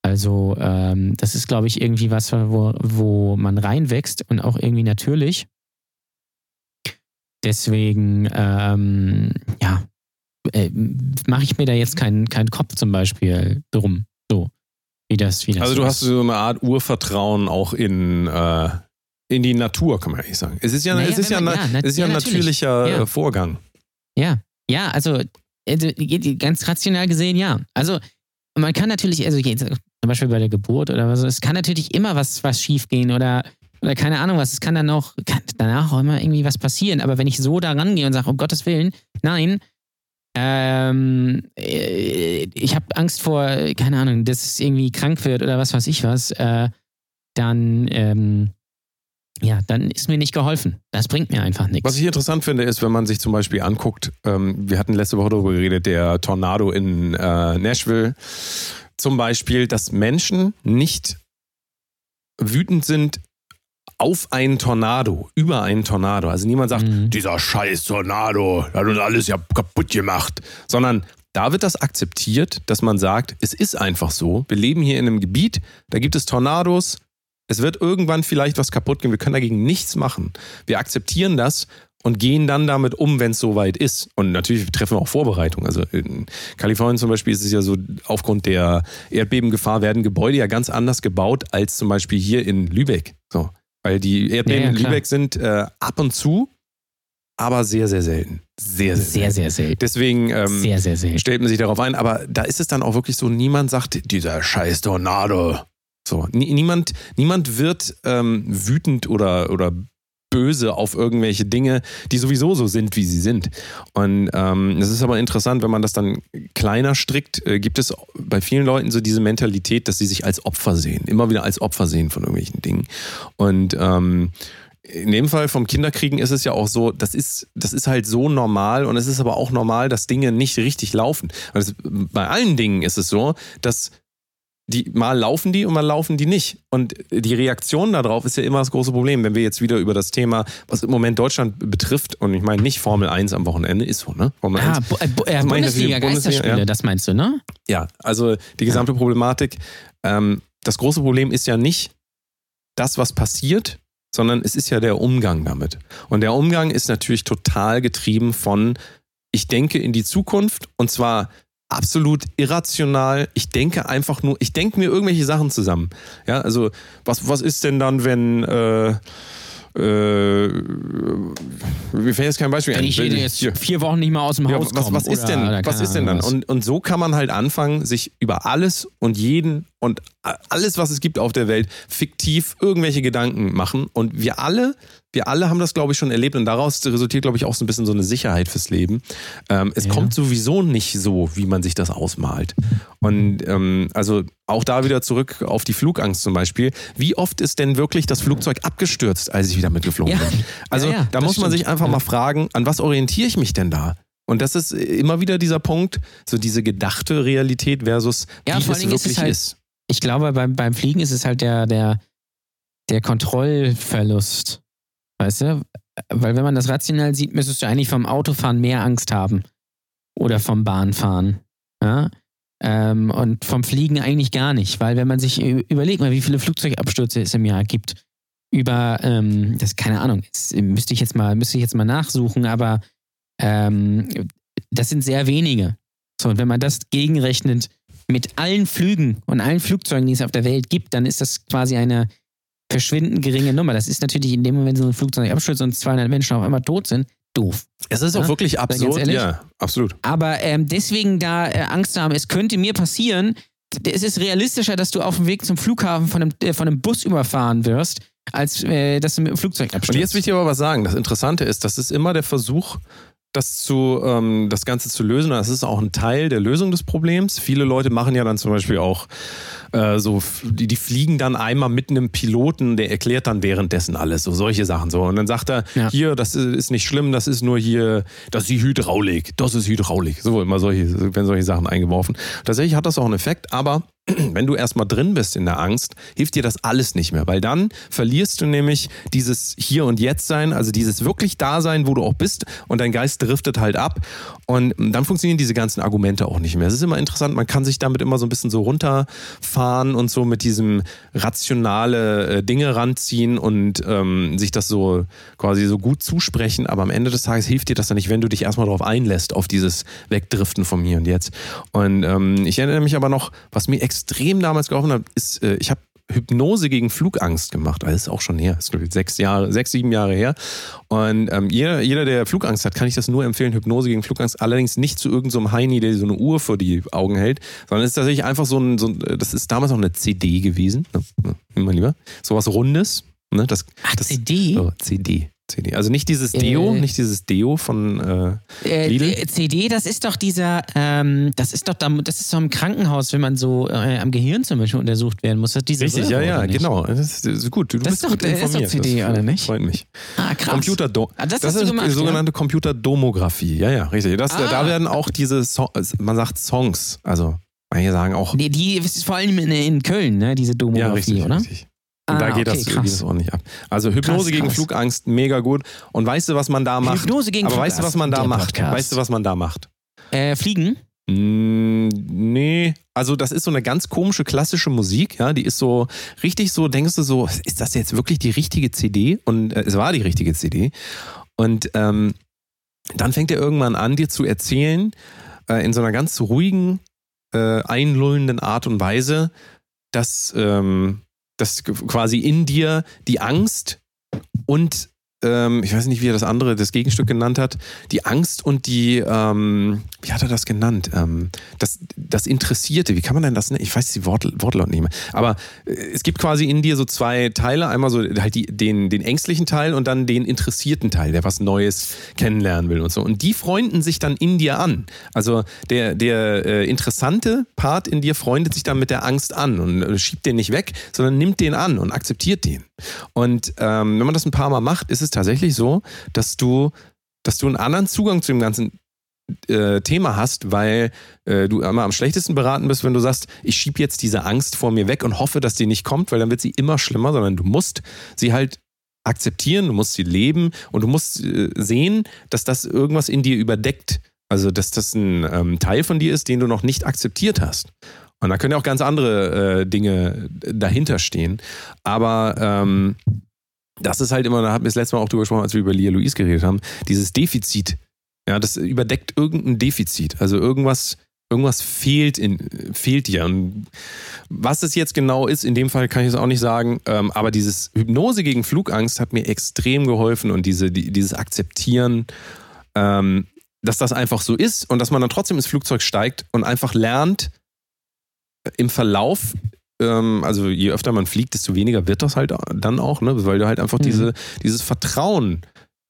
Also ähm, das ist, glaube ich, irgendwie was, wo, wo man reinwächst und auch irgendwie natürlich. Deswegen, ähm, ja, äh, mache ich mir da jetzt keinen keinen Kopf zum Beispiel drum. So, wie das, wie das Also so du ist. hast so eine Art Urvertrauen auch in, äh, in die Natur, kann man eigentlich sagen. Es ist ja, Naja, es ist ja, man- na- ja, es ist ja ein ja, natürlich. natürlicher Ja. äh, Vorgang. Ja, ja, also also, ganz rational gesehen, ja. Also man kann natürlich, also zum Beispiel bei der Geburt oder was, es kann natürlich immer was, was schief gehen oder, oder keine Ahnung was, es kann dann auch, kann danach auch immer irgendwie was passieren. Aber wenn ich so da rangehe und sage, um Gottes Willen, nein, ähm, äh, ich habe Angst vor, keine Ahnung, dass es irgendwie krank wird oder was weiß ich was, äh, dann, ähm, ja, dann ist mir nicht geholfen. Das bringt mir einfach nichts. Was ich interessant finde, ist, wenn man sich zum Beispiel anguckt, ähm, wir hatten letzte Woche darüber geredet, der Tornado in äh, Nashville zum Beispiel, dass Menschen nicht wütend sind auf einen Tornado, über einen Tornado. Also niemand sagt, Mhm. dieser scheiß Tornado, hat uns alles ja kaputt gemacht, sondern da wird das akzeptiert, dass man sagt, es ist einfach so, wir leben hier in einem Gebiet, da gibt es Tornados, es wird irgendwann vielleicht was kaputt gehen, wir können dagegen nichts machen. Wir akzeptieren das und gehen dann damit um, wenn es soweit ist. Und natürlich treffen wir auch Vorbereitungen. Also in Kalifornien zum Beispiel ist es ja so, aufgrund der Erdbebengefahr werden Gebäude ja ganz anders gebaut als zum Beispiel hier in Lübeck. So. Weil die Erdbeben Ja, ja, in. Lübeck sind äh, ab und zu, aber sehr, sehr selten. Sehr, sehr, sehr, selten. sehr selten. Deswegen ähm, sehr, sehr selten. stellt man sich darauf ein, aber da ist es dann auch wirklich so, niemand sagt, dieser scheiß Tornado. So, nie- niemand, niemand wird ähm, wütend oder, oder böse auf irgendwelche Dinge, die sowieso so sind, wie sie sind. Und ähm, ist aber interessant, wenn man das dann kleiner strickt, äh, gibt es bei vielen Leuten so diese Mentalität, dass sie sich als Opfer sehen, immer wieder als Opfer sehen von irgendwelchen Dingen. Und ähm, in dem Fall vom Kinderkriegen ist es ja auch so, das ist, das ist halt so normal und es ist aber auch normal, dass Dinge nicht richtig laufen. Es, bei allen Dingen ist es so, dass die mal laufen die und mal laufen die nicht. Und die Reaktion darauf ist ja immer das große Problem. Wenn wir jetzt wieder über das Thema, was im Moment Deutschland betrifft, und ich meine nicht Formel 1 am Wochenende, ist so, ne? Formel Ah, 1. Bu äh, äh, Bundesliga, Geisterspiele, ja. das meinst du, ne? Ja, also die gesamte Problematik. Ähm, das große Problem ist ja nicht das, was passiert, sondern es ist ja der Umgang damit. Und der Umgang ist natürlich total getrieben von, ich denke in die Zukunft und zwar absolut irrational. Ich denke einfach nur, ich denke mir irgendwelche Sachen zusammen. Ja, also was, was ist denn dann, wenn äh, äh, mir fällt jetzt kein Beispiel Wenn ein. ich Wenn- jetzt hier. vier Wochen nicht mal aus dem Ja, Haus was, komme. was ist denn, was ist denn dann? was. Und, und so kann man halt anfangen, sich über alles und jeden und alles, was es gibt auf der Welt, fiktiv irgendwelche Gedanken machen. Und wir alle, wir alle haben das, glaube ich, schon erlebt. Und daraus resultiert, glaube ich, auch so ein bisschen so eine Sicherheit fürs Leben. Ähm, es Ja. kommt sowieso nicht so, wie man sich das ausmalt. Und ähm, also auch da wieder zurück auf die Flugangst zum Beispiel. Wie oft ist denn wirklich das Flugzeug abgestürzt, als ich wieder mitgeflogen Ja. bin? Also Ja, da muss man sich stimmt. einfach mal fragen, an was orientiere ich mich denn da? Und das ist immer wieder dieser Punkt, so diese gedachte Realität versus wie es wirklich halt- ist. Ich glaube, beim, beim Fliegen ist es halt der, der, der Kontrollverlust. Weißt du? Weil wenn man das rational sieht, müsstest du eigentlich vom Autofahren mehr Angst haben. Oder vom Bahnfahren. Ja? Ähm, und vom Fliegen eigentlich gar nicht, weil wenn man sich überlegt mal, wie viele Flugzeugabstürze es im Jahr gibt, über, ähm, das keine Ahnung, das müsste ich jetzt mal, müsste ich jetzt mal nachsuchen, aber ähm, das sind sehr wenige. So, und wenn man das gegenrechnet mit allen Flügen und allen Flugzeugen, die es auf der Welt gibt, dann ist das quasi eine verschwindend geringe Nummer. Das ist natürlich in dem Moment, wenn so ein Flugzeug abstürzt und 200 Menschen auf einmal tot sind, doof. Es ist auch Ja, wirklich ganz absurd. Ja, absolut. Aber ähm, deswegen da äh, Angst haben, es könnte mir passieren, es ist realistischer, dass du auf dem Weg zum Flughafen von einem, äh, von einem Bus überfahren wirst, als äh, dass du mit dem Flugzeug Und abstürzt. jetzt will ich dir aber was sagen. Das Interessante ist, das ist immer der Versuch, das zu, ähm, das Ganze zu lösen. Das ist auch ein Teil der Lösung des Problems. Viele Leute machen ja dann zum Beispiel auch äh, so, die, die fliegen dann einmal mit einem Piloten, der erklärt dann währenddessen alles, so solche Sachen so. Und dann sagt er, Ja. hier, das ist, nicht schlimm, das ist nur hier, das ist die Hydraulik, das ist Hydraulik. So immer solche, werden solche Sachen eingeworfen. Tatsächlich hat das auch einen Effekt, aber wenn du erstmal drin bist in der Angst, hilft dir das alles nicht mehr, weil dann verlierst du nämlich dieses Hier und Jetzt sein, also dieses wirklich Dasein, wo du auch bist und dein Geist driftet halt ab und dann funktionieren diese ganzen Argumente auch nicht mehr. Es ist immer interessant, man kann sich damit immer so ein bisschen so runterfahren und so mit diesem rationale äh, Dinge ranziehen und ähm, sich das so quasi so gut zusprechen, aber am Ende des Tages hilft dir das dann nicht, wenn du dich erstmal darauf einlässt, auf dieses Wegdriften vom Hier und Jetzt. Und ähm, ich erinnere mich aber noch, was mir extrem damals geholfen hat, ist, äh, ich habe Hypnose gegen Flugangst gemacht. Das ist auch schon her. Das ist, glaube ich, sechs Jahre, sechs, sieben Jahre her. Und ähm, jeder, jeder, der Flugangst hat, kann ich das nur empfehlen. Hypnose gegen Flugangst. Allerdings nicht zu irgendeinem so Heini, der so eine Uhr vor die Augen hält, sondern es ist tatsächlich einfach so ein, so ein das ist damals auch eine CD gewesen. Ne? Immer lieber. Sowas Rundes. Ne? Das, Ach, das, CD? So, CD. CD. Also nicht dieses Deo, Äh. nicht dieses Deo von äh, Äh, Lidl? äh, CD, das ist doch dieser, ähm, das ist doch, da, das ist doch im Krankenhaus, wenn man so äh, am Gehirn zum Beispiel untersucht werden muss. Diese Richtig, Röhre, ja, ja, genau. Das ist, gut. Du Das bist ist doch- gut das ist doch informiert. CD, das oder nicht? freut mich. Ah, krass. Computerdo Ah, das das ist gemacht, die ja? sogenannte Computerdomographie. Ja, ja, richtig. Das, Ah. Da werden auch diese, so man sagt Songs, also manche sagen auch, Die, die ist vor allem in, in Köln, ne, diese ja, Domographie, richtig, oder? richtig. Da geht, okay, das, krass. geht das ordentlich ab. Also Hypnose Krass, gegen krass. Flugangst, mega gut. Und weißt du, was man da macht? Hypnose gegen Aber weißt du, was man da der macht? Podcast. Weißt du, was man da macht? Äh, Fliegen? Mm, Nee, also das ist so eine ganz komische klassische Musik, ja, die ist so richtig so, denkst du so, ist das jetzt wirklich die richtige CD? Und äh, es war die richtige CD. Und ähm, dann fängt er irgendwann an, dir zu erzählen, äh, in so einer ganz ruhigen, äh, einlullenden Art und Weise, dass, ähm, dass quasi in dir die Angst und ähm, ich weiß nicht, wie er das andere, das Gegenstück genannt hat, die Angst und die, ähm, wie hat er das genannt? Ähm, das, das Interessierte, wie kann man denn das nennen? Ich weiß die Wort, Wortlaut nicht. Aber äh, es gibt quasi in dir so zwei Teile. Einmal so halt die, den, den ängstlichen Teil und dann den interessierten Teil, der was Neues kennenlernen will und so. Und die freunden sich dann in dir an. Also der, der äh, interessante Part in dir freundet sich dann mit der Angst an und äh, schiebt den nicht weg, sondern nimmt den an und akzeptiert den. Und ähm, wenn man das ein paar Mal macht, ist es tatsächlich so, dass du, dass du einen anderen Zugang zu dem ganzen äh, Thema hast, weil äh, du immer am schlechtesten beraten bist, wenn du sagst, ich schiebe jetzt diese Angst vor mir weg und hoffe, dass die nicht kommt, weil dann wird sie immer schlimmer, sondern du musst sie halt akzeptieren, du musst sie leben und du musst äh, sehen, dass das irgendwas in dir überdeckt. Also, dass das ein ähm, Teil von dir ist, den du noch nicht akzeptiert hast. Und da können ja auch ganz andere äh, Dinge dahinter stehen. Aber ähm, das ist halt immer, da hatten wir das letzte Mal auch drüber gesprochen, als wir über Lia Louise geredet haben, dieses Defizit. Ja, das überdeckt irgendein Defizit. Also irgendwas, irgendwas fehlt, in, fehlt dir. Und was es jetzt genau ist, in dem Fall kann ich es auch nicht sagen. Ähm, aber dieses Hypnose gegen Flugangst hat mir extrem geholfen und diese, die, dieses Akzeptieren, ähm, dass das einfach so ist und dass man dann trotzdem ins Flugzeug steigt und einfach lernt, im Verlauf, ähm, also je öfter man fliegt, desto weniger wird das halt dann auch, ne? weil du halt einfach Mhm. diese, dieses Vertrauen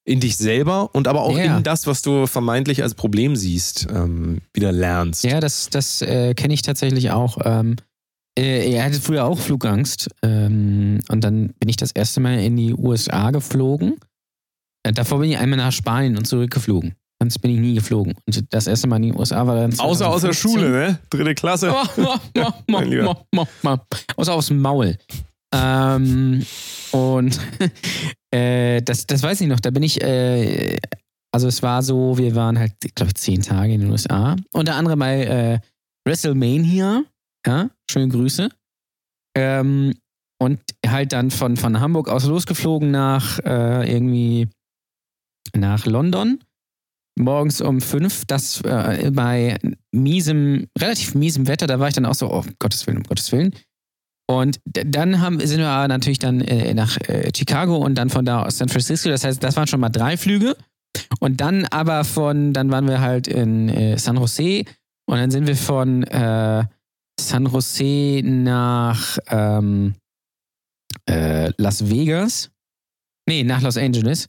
in dich selber und aber auch Ja. in das, was du vermeintlich als Problem siehst, ähm, wieder lernst. Ja, das, das äh, kenne ich tatsächlich auch. Ähm, äh, er hatte früher auch Flugangst. Ähm, und dann bin ich das erste Mal in die USA geflogen. Äh, davor bin ich einmal nach Spanien und zurückgeflogen. Sonst bin ich nie geflogen. Und das erste Mal in die USA war dann. Außer aus der 2015. Schule, ne? Dritte Klasse. (laughs) Außer aufs Maul. Ähm, und (laughs) äh, das, das weiß ich noch, da bin ich, äh, also es war so, wir waren halt, glaube ich, zehn Tage in den USA. Unter anderem bei, äh, WrestleMania. Ja, schöne Grüße. Ähm, und halt dann von, von Hamburg aus losgeflogen nach äh, irgendwie nach London. Morgens um fünf, das äh, bei miesem, relativ miesem Wetter, da war ich dann auch so, oh Gottes Willen, um Gottes Willen. Und dann haben, sind wir natürlich dann äh, nach äh, Chicago und dann von da aus San Francisco. Das heißt, das waren schon mal drei Flüge. Und dann aber von, dann waren wir halt in äh, San Jose und dann sind wir von äh, San Jose nach ähm, äh, Las Vegas. Nee, nach Los Angeles.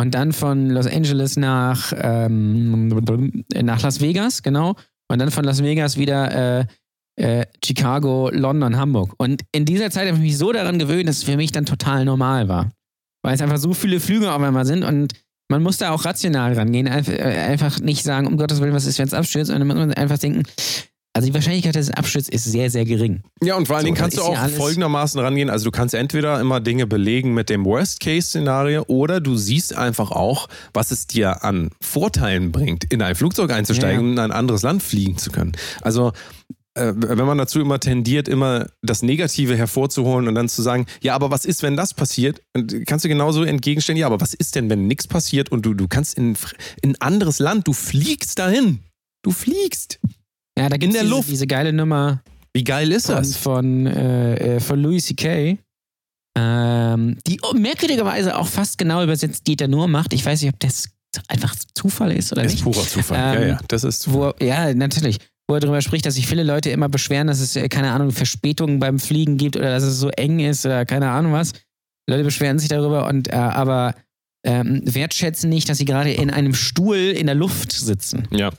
Und dann von Los Angeles nach, ähm, nach Las Vegas, genau. Und dann von Las Vegas wieder äh, äh, Chicago, London, Hamburg. Und in dieser Zeit habe ich mich so daran gewöhnt, dass es für mich dann total normal war. Weil es einfach so viele Flüge auf einmal sind und man muss da auch rational rangehen. Äh, einfach nicht sagen, um Gottes Willen, was ist, wenn es abstürzt, sondern man muss einfach denken, also die Wahrscheinlichkeit, dass es abstürzt, ist sehr, sehr gering. Ja, und vor allen So, Dingen das kannst du ja auch folgendermaßen rangehen. Also du kannst entweder immer Dinge belegen mit dem Worst-Case-Szenario oder du siehst einfach auch, was es dir an Vorteilen bringt, in ein Flugzeug einzusteigen Ja. und in ein anderes Land fliegen zu können. Also äh, wenn man dazu immer tendiert, immer das Negative hervorzuholen und dann zu sagen, ja, aber was ist, wenn das passiert? Und kannst du genauso entgegenstellen, ja, aber was ist denn, wenn nichts passiert und du, du kannst in, in ein anderes Land, du fliegst dahin. Du fliegst. Ja, da gibt der diese, Luft. diese geile Nummer Wie geil ist von, das? von, äh, äh, von Louis C.K., ähm, die merkwürdigerweise auch fast genau übersetzt Dieter Nur macht. Ich weiß nicht, ob das einfach Zufall ist oder ist nicht. purer Zufall. ja, Ähm, ja, das ist Wo, ja, natürlich. Wo er darüber spricht, dass sich viele Leute immer beschweren, dass es, äh, keine Ahnung, Verspätungen beim Fliegen gibt oder dass es so eng ist oder keine Ahnung was. Leute beschweren sich darüber und äh, aber ähm, wertschätzen nicht, dass sie gerade in einem Stuhl in der Luft sitzen. Ja.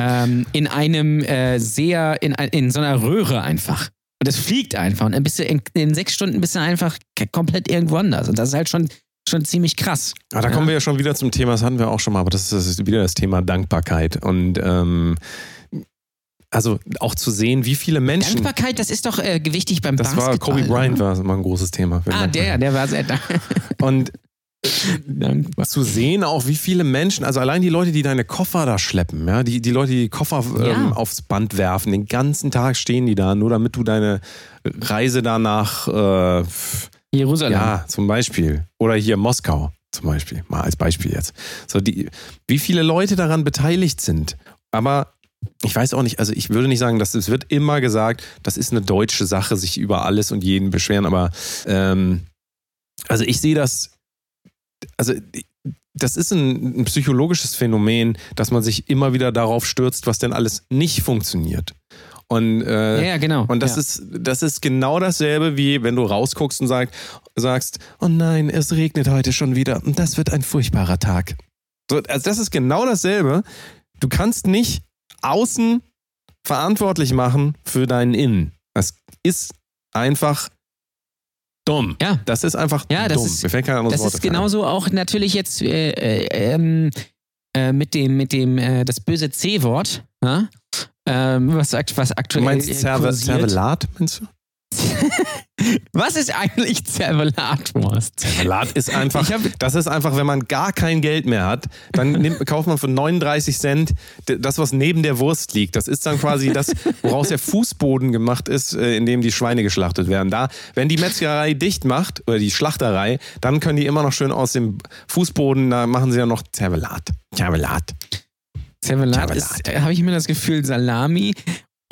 Ähm, in einem äh, sehr, in, in so einer Röhre einfach. Und es fliegt einfach. Und dann bist du in, in sechs Stunden bist du einfach komplett irgendwo anders. Und das ist halt schon, schon ziemlich krass. Ah, da Ja. kommen wir ja schon wieder zum Thema, das hatten wir auch schon mal, aber das ist, das ist wieder das Thema Dankbarkeit. Und ähm, also auch zu sehen, wie viele Menschen. Dankbarkeit, das ist doch äh, wichtig beim Das war Basketball. Kobe Bryant, war immer ein großes Thema. Ah, der, der war sehr dank- Und dankbar. zu sehen auch, wie viele Menschen, also allein die Leute, die deine Koffer da schleppen, ja, die, die Leute, die die Koffer ähm, Ja. aufs Band werfen, den ganzen Tag stehen die da, nur damit du deine Reise danach, äh, Jerusalem. ja, zum Beispiel. Oder hier Moskau zum Beispiel, mal als Beispiel jetzt. So die, wie viele Leute daran beteiligt sind. Aber ich weiß auch nicht, also ich würde nicht sagen, dass es wird immer gesagt, das ist eine deutsche Sache, sich über alles und jeden beschweren, aber ähm, also ich sehe das, also das ist ein, ein psychologisches Phänomen, dass man sich immer wieder darauf stürzt, was denn alles nicht funktioniert. Und, äh, ja, ja, genau. und das, ja. ist, das ist genau dasselbe, wie wenn du rausguckst und sag, sagst, oh nein, es regnet heute schon wieder und das wird ein furchtbarer Tag. So, also das ist genau dasselbe. Du kannst nicht außen verantwortlich machen für deinen Innen. Das ist einfach dumm. Ja. Das ist einfach Ja, das dumm. ist- Mir fällt kein anderes Das Wort ist dafür ein. genauso auch natürlich jetzt äh, äh, ähm, äh, mit dem, mit dem, äh, das böse C-Wort, ähm, was, was Du aktuell meinst äh, Zerve kursiert. Zervelat, meinst du? (laughs) Was ist eigentlich Zervelatwurst? Salat ist einfach, hab- das ist einfach, wenn man gar kein Geld mehr hat, dann nimmt, (laughs) kauft man für 39 Cent das, was neben der Wurst liegt. Das ist dann quasi das, woraus der Fußboden gemacht ist, äh, in dem die Schweine geschlachtet werden. Da, wenn die Metzgerei dicht macht, oder die Schlachterei, dann können die immer noch schön aus dem Fußboden, da machen sie ja noch Zervelat. Zervelat. Zervelat Zervelat. ist, habe ich immer das Gefühl, Salami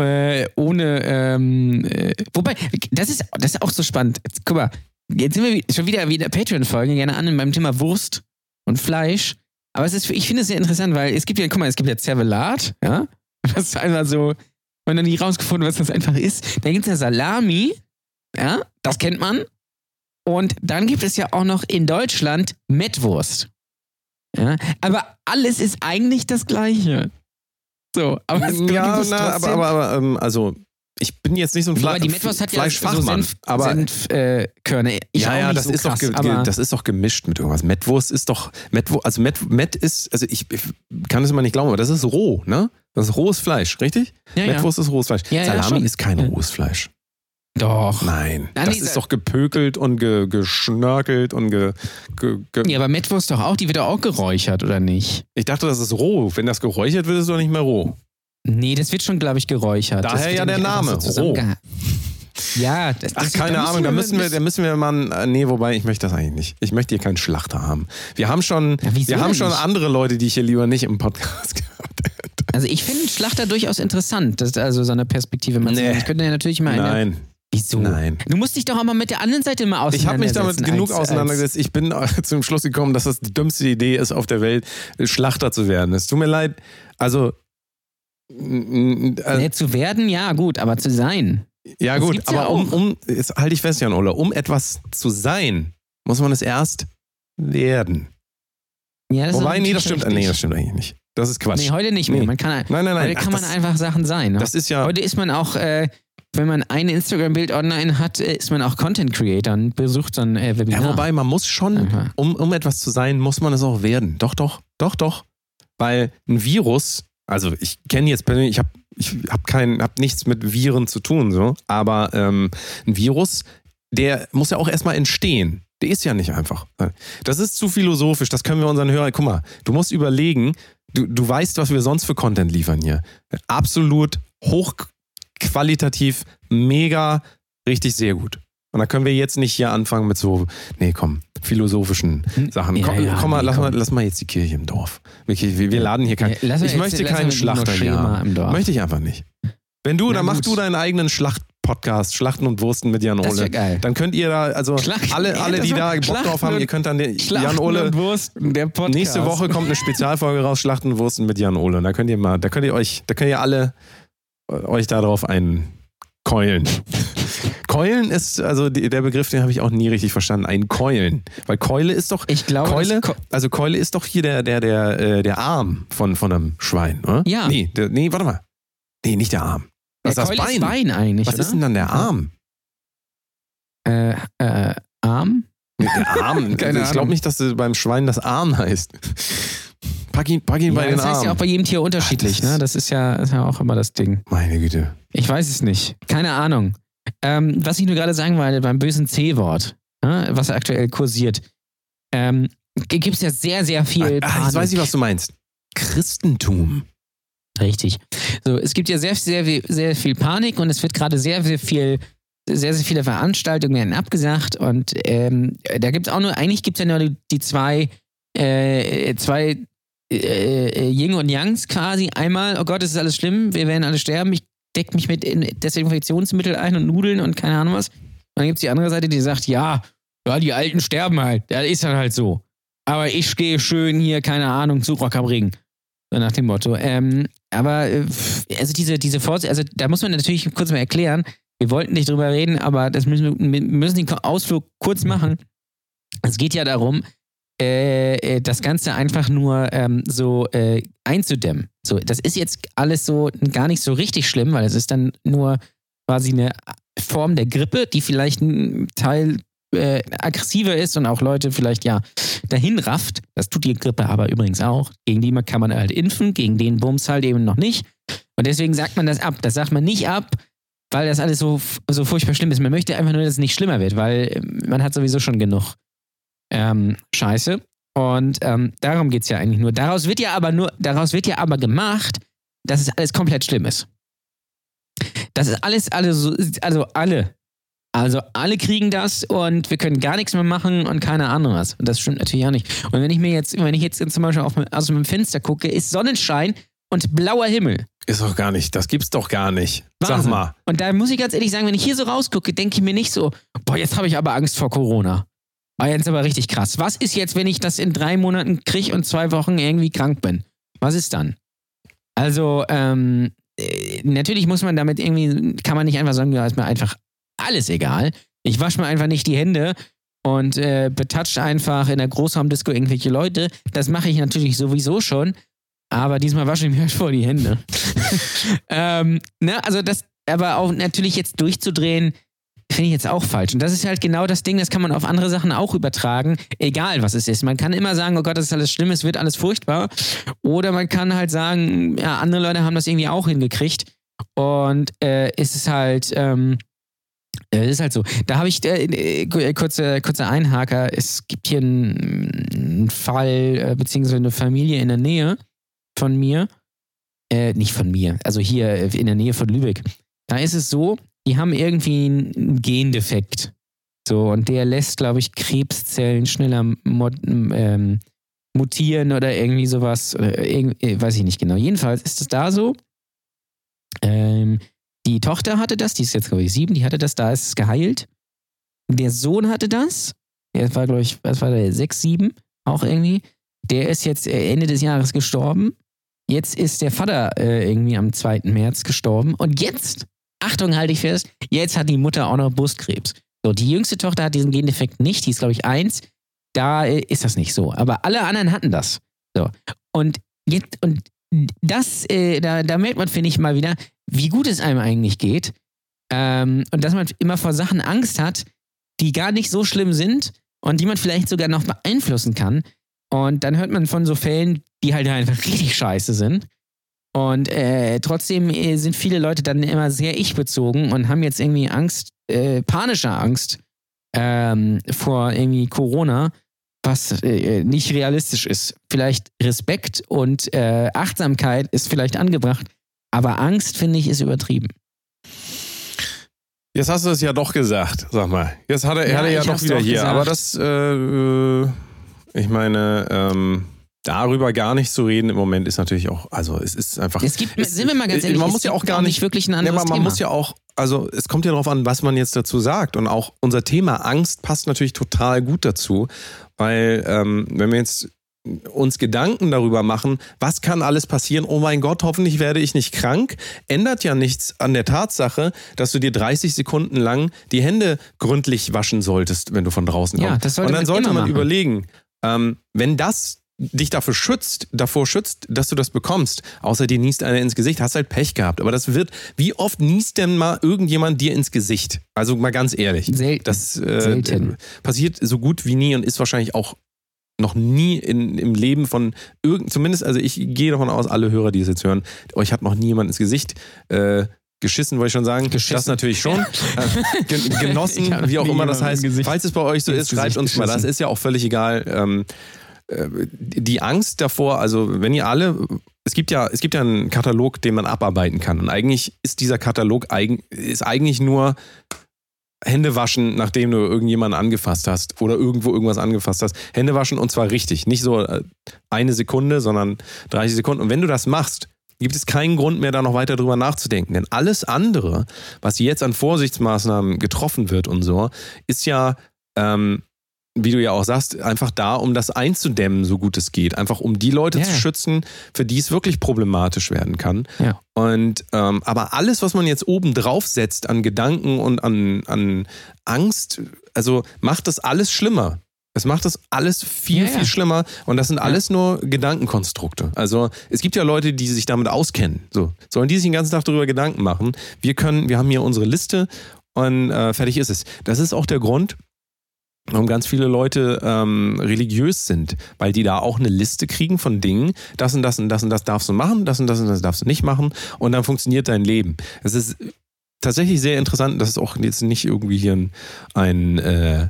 äh, ohne, ähm, äh, wobei, das ist, das ist auch so spannend. Guck mal, jetzt sind wir wie- schon wieder wieder Patreon-Folgen gerne an beim Thema Wurst und Fleisch. Aber es ist, ich finde es sehr interessant, weil es gibt ja, guck mal, es gibt ja Zervelat, ja. (laughs) Das ist einfach so, wenn dann nie rausgefunden, was das einfach ist. Dann gibt es ja Salami, ja, das kennt man. Und dann gibt es ja auch noch in Deutschland Mettwurst. Ja, aber alles ist eigentlich das Gleiche. So, aber es Ja, na, aber, aber, aber ähm, also ich bin jetzt nicht so ein Fle Wobei die Mettwurst hat ja so Senf, aber Senf, äh, ja, ja, das so ist krass, doch ge aber das ist doch gemischt mit irgendwas. Mettwurst ist doch Mettwurst, also Met, Met ist, also ich, ich kann es immer nicht glauben, aber das ist roh, ne? Das ist rohes Fleisch, richtig? ja, ja. Mettwurst ist rohes Fleisch. Ja, ja, Salami ist kein Ja. rohes Fleisch. Doch. Nein, Nein, das ist doch gepökelt und ge, geschnörkelt und ge, ge, ge Ja, aber Mettwurst doch auch, die wird doch auch geräuchert, oder nicht? Ich dachte, das ist roh. Wenn das geräuchert wird, ist es doch nicht mehr roh. Nee, das wird schon, glaube ich, geräuchert. Daher ja der Name, So zusammengeha- ja, das, Ach, das, keine Ahnung, da müssen wir, da müssen wir mal, äh, nee, wobei, ich möchte das eigentlich nicht. Ich möchte hier keinen Schlachter haben. Wir haben schon, Ja, wir haben schon nicht? andere Leute, die ich hier lieber nicht im Podcast (laughs) gehabt hätte. Also ich finde Schlachter durchaus interessant. Das ist also so eine Perspektive. Man Nee. Ich könnte ja natürlich mal eine. Nein, Wieso? nein. Du musst dich doch auch mal mit der anderen Seite mal auseinandersetzen. Ich habe mich damit genug als, auseinandergesetzt. Ich bin (laughs) zum Schluss gekommen, dass das die dümmste Idee ist auf der Welt, Schlachter zu werden. Es tut mir leid. Also, Als, äh, nee, zu werden, ja, gut, aber zu sein. ja das gut, gibt's ja aber um, um, jetzt halte ich fest, Jan Ola, um etwas zu sein, muss man es erst werden. Ja, das Wobei, nee, das stimmt, richtig. nee, das stimmt eigentlich nicht. Das ist Quatsch. Nee, heute nicht mehr. Nee. Man kann, nein, nein, nein. heute Ach, kann man einfach Sachen sein. Ne? das ist ja. Heute ist man auch, äh, wenn man ein Instagram-Bild online hat, ist man auch Content Creator und besucht so ein äh, Webinar. Ja, wobei man muss schon, Aha. um, um etwas zu sein, muss man es auch werden. Doch, doch, doch, doch. Weil ein Virus, also ich kenne jetzt persönlich, ich habe ich hab kein, hab nichts mit Viren zu tun, so, aber ähm, ein Virus, der muss ja auch erstmal entstehen. Der ist ja nicht einfach. Das ist zu philosophisch, das können wir unseren Hörern. Guck mal, du musst überlegen, du, du weißt, was wir sonst für Content liefern hier. Absolut hochqualitativ, mega, richtig sehr gut. Und da können wir jetzt nicht hier anfangen mit so, nee, komm, philosophischen Sachen. Ja, komm, ja, komm mal, nee, lass, komm. Mal, lass mal jetzt die Kirche im Dorf. Wirklich, wir, wir laden hier keinen. Ja, ich möchte keinen Schlachter im Dorf. Möchte ich einfach nicht. Wenn du, Na dann machst gut. du deinen eigenen Schlacht-Podcast, Schlachten und Wursten mit Jan Ole. geil. Dann könnt ihr da, also Schlachten- alle, alle, die da Bock Schlachten drauf haben, ihr könnt dann den Jan Schlachten Ole. und Wursten, der Podcast. Nächste Woche kommt eine Spezialfolge raus, Schlachten und Wursten mit Jan Ole. Und da könnt ihr mal, da könnt ihr euch, da könnt ihr alle euch darauf einkeulen. (laughs) Keulen ist, also der Begriff, den habe ich auch nie richtig verstanden. Ein Keulen. Weil Keule ist doch, Ich glaube, Keule, das Ko- also Keule ist doch hier der, der, der, äh, der Arm von, von einem Schwein, oder? Ja. Nee, der, nee, warte mal. Nee, nicht der Arm. Das der ist das Keule Bein. Ist Bein eigentlich. Was oder? ist denn dann der Arm? Äh, äh, Arm? Nee, Der Arm. (laughs) Keine ich glaube nicht, dass äh, beim Schwein das Arm heißt. Pack ihn, pack ihn bei Ja, den das heißt ja auch bei jedem Tier unterschiedlich, Ah, das ne? ist- Das ist ja, ist ja auch immer das Ding. Meine Güte. Ich weiß es nicht. Keine Ahnung. Ähm, was ich nur gerade sagen wollte, beim bösen C-Wort, ne, was aktuell kursiert, ähm, gibt es ja sehr, sehr viel. Ah, jetzt Panik. weiß ich, was du meinst. Christentum. Richtig. So, es gibt ja sehr, sehr, sehr, sehr viel Panik und es wird gerade sehr, sehr viel, sehr, sehr viele Veranstaltungen werden abgesagt und ähm, da gibt es auch nur, eigentlich gibt es ja nur die, die zwei, äh, zwei äh, Yin und Yangs quasi. Einmal, oh Gott, es ist alles schlimm, wir werden alle sterben, ich decke mich mit in Desinfektionsmittel ein und Nudeln und keine Ahnung was. Und dann gibt es die andere Seite, die sagt, ja, ja, die Alten sterben halt, das ist dann halt so. Aber ich gehe schön hier, keine Ahnung, zu Rock am Ring. So nach dem Motto. Ähm, aber äh, also diese, diese Vorsitz, also da muss man natürlich kurz mal erklären, wir wollten nicht drüber reden, aber das müssen wir, wir müssen den Ausflug kurz machen. Es geht ja darum, äh, äh, das Ganze einfach nur ähm, so äh, einzudämmen. So, das ist jetzt alles so gar nicht so richtig schlimm, weil es ist dann nur quasi eine Form der Grippe, die vielleicht ein Teil äh, aggressiver ist und auch Leute vielleicht ja dahin rafft. Das tut die Grippe aber übrigens auch. Gegen die kann man halt impfen, gegen den Bums halt eben noch nicht. Und deswegen sagt man das ab. Das sagt man nicht ab, weil das alles so, so furchtbar schlimm ist. Man möchte einfach nur, dass es nicht schlimmer wird, weil ähm, man hat sowieso schon genug ähm, Scheiße. Und ähm, darum geht es ja eigentlich nur. Daraus wird ja aber nur, daraus wird ja aber gemacht, dass es alles komplett schlimm ist. Das ist alles, also, also alle. Also alle kriegen das und wir können gar nichts mehr machen und keine Ahnung was. Und das stimmt natürlich auch nicht. Und wenn ich mir jetzt, wenn ich jetzt zum Beispiel auf, aus meinem Fenster gucke, ist Sonnenschein und blauer Himmel. Ist doch gar nicht. Das gibt's doch gar nicht. Sag Wahnsinn. mal. Und da muss ich ganz ehrlich sagen, wenn ich hier so rausgucke, denke ich mir nicht so, boah, jetzt habe ich aber Angst vor Corona. War jetzt aber richtig krass. Was ist jetzt, wenn ich das in drei Monaten kriege und zwei Wochen irgendwie krank bin? Was ist dann? Also, ähm, äh, natürlich muss man damit irgendwie, kann man nicht einfach sagen, ja, ist mir einfach alles egal. Ich wasche mir einfach nicht die Hände und äh, betatsche einfach in der Großraumdisco irgendwelche Leute. Das mache ich natürlich sowieso schon. Aber diesmal wasche ich mir halt vor die Hände. (laughs) ähm, ne, also das, aber auch natürlich jetzt durchzudrehen, finde ich jetzt auch falsch. Und das ist halt genau das Ding, das kann man auf andere Sachen auch übertragen, egal was es ist. Man kann immer sagen, oh Gott, das ist alles schlimm, es wird alles furchtbar. Oder man kann halt sagen, ja, andere Leute haben das irgendwie auch hingekriegt. Und äh, es ist halt, ähm, äh, ist halt so. Da habe ich äh, äh, kurze, kurzer Einhaker. Es gibt hier einen, einen Fall, äh, beziehungsweise eine Familie in der Nähe von mir. äh, nicht von mir, also hier in der Nähe von Lübeck, da ist es so, die haben irgendwie einen Gendefekt. So, und der lässt, glaube ich, Krebszellen schneller ähm, mutieren oder irgendwie sowas. Oder irgendwie, äh, weiß ich nicht genau. Jedenfalls ist es da so. Ähm, die Tochter hatte das, die ist jetzt, glaube ich, sieben, die hatte das, da ist es geheilt. Der Sohn hatte das, der war, glaube ich, was war der, sechs, sieben, auch irgendwie. Der ist jetzt äh, Ende des Jahres gestorben. Jetzt ist der Vater äh, irgendwie am 2. März gestorben. Und jetzt, Achtung, halte ich fest, jetzt hat die Mutter auch noch Brustkrebs. So, die jüngste Tochter hat diesen Gendefekt nicht, die ist, glaube ich, eins. Da äh, ist das nicht so. Aber alle anderen hatten das. So. Und jetzt, und das, äh, da, da merkt man, finde ich, mal wieder, wie gut es einem eigentlich geht. Ähm, und dass man immer vor Sachen Angst hat, die gar nicht so schlimm sind und die man vielleicht sogar noch beeinflussen kann. Und dann hört man von so Fällen, die halt einfach richtig scheiße sind. Und äh, trotzdem äh, sind viele Leute dann immer sehr ich-bezogen und haben jetzt irgendwie Angst, äh, panische Angst ähm, vor irgendwie Corona, was äh, nicht realistisch ist. Vielleicht Respekt und äh, Achtsamkeit ist vielleicht angebracht, aber Angst, finde ich, ist übertrieben. Jetzt hast du es ja doch gesagt, sag mal. Jetzt hat er, Ja, hat er ja doch wieder doch hier. gesagt. Aber das, ich meine, ähm, darüber gar nicht zu reden im Moment ist natürlich auch, also es ist einfach. Es gibt, es, sind wir mal ganz ehrlich, man muss ja auch gar nicht wirklich ein Ja, anderes aber man Thema. muss ja auch, also es kommt ja darauf an, was man jetzt dazu sagt. Und auch unser Thema Angst passt natürlich total gut dazu, weil ähm, wenn wir jetzt uns Gedanken darüber machen, was kann alles passieren, oh mein Gott, hoffentlich werde ich nicht krank, ändert ja nichts an der Tatsache, dass du dir 30 Sekunden lang die Hände gründlich waschen solltest, wenn du von draußen Ja, kommst. das sollte Und dann man sollte man machen. überlegen, ähm, wenn das dich dafür schützt, davor schützt, dass du das bekommst, außer dir niest einer ins Gesicht, hast halt Pech gehabt. Aber das wird, wie oft niest denn mal irgendjemand dir ins Gesicht? Also mal ganz ehrlich. Selten. Das äh, Selten. passiert so gut wie nie und ist wahrscheinlich auch noch nie in, im Leben von irgend, zumindest, also ich gehe davon aus, alle Hörer, die es jetzt hören, euch hat noch nie jemand ins Gesicht äh, geschissen, wollte ich schon sagen. Geschissen. Das natürlich schon. Äh, (laughs) genossen, wie auch immer das heißt. Falls es bei euch so ist, schreibt uns mal. Das ist ja auch völlig egal. Ähm, äh, die Angst davor, also wenn ihr alle, es gibt ja, es gibt ja einen Katalog, den man abarbeiten kann. Und eigentlich ist dieser Katalog ist eigentlich nur Hände waschen, nachdem du irgendjemanden angefasst hast oder irgendwo irgendwas angefasst hast. Hände waschen und zwar richtig. Nicht so äh, eine Sekunde, sondern 30 Sekunden. Und wenn du das machst, gibt es keinen Grund mehr, da noch weiter drüber nachzudenken. Denn alles andere, was jetzt an Vorsichtsmaßnahmen getroffen wird und so, ist ja, ähm, wie du ja auch sagst, einfach da, um das einzudämmen, so gut es geht. Einfach um die Leute Ja. zu schützen, für die es wirklich problematisch werden kann. Ja. Und ähm, aber alles, was man jetzt oben drauf setzt an Gedanken und an, an Angst, also macht das alles schlimmer. Es macht das alles viel, Ja, ja. viel schlimmer. Und das sind alles nur Gedankenkonstrukte. Also es gibt ja Leute, die sich damit auskennen. So, sollen die sich den ganzen Tag darüber Gedanken machen? Wir können, wir haben hier unsere Liste und äh, fertig ist es. Das ist auch der Grund, warum ganz viele Leute ähm, religiös sind, weil die da auch eine Liste kriegen von Dingen, das und das und das und das darfst du machen, das und das und das darfst du nicht machen und dann funktioniert dein Leben. Es ist tatsächlich sehr interessant, das ist auch jetzt nicht irgendwie hier ein, ein äh,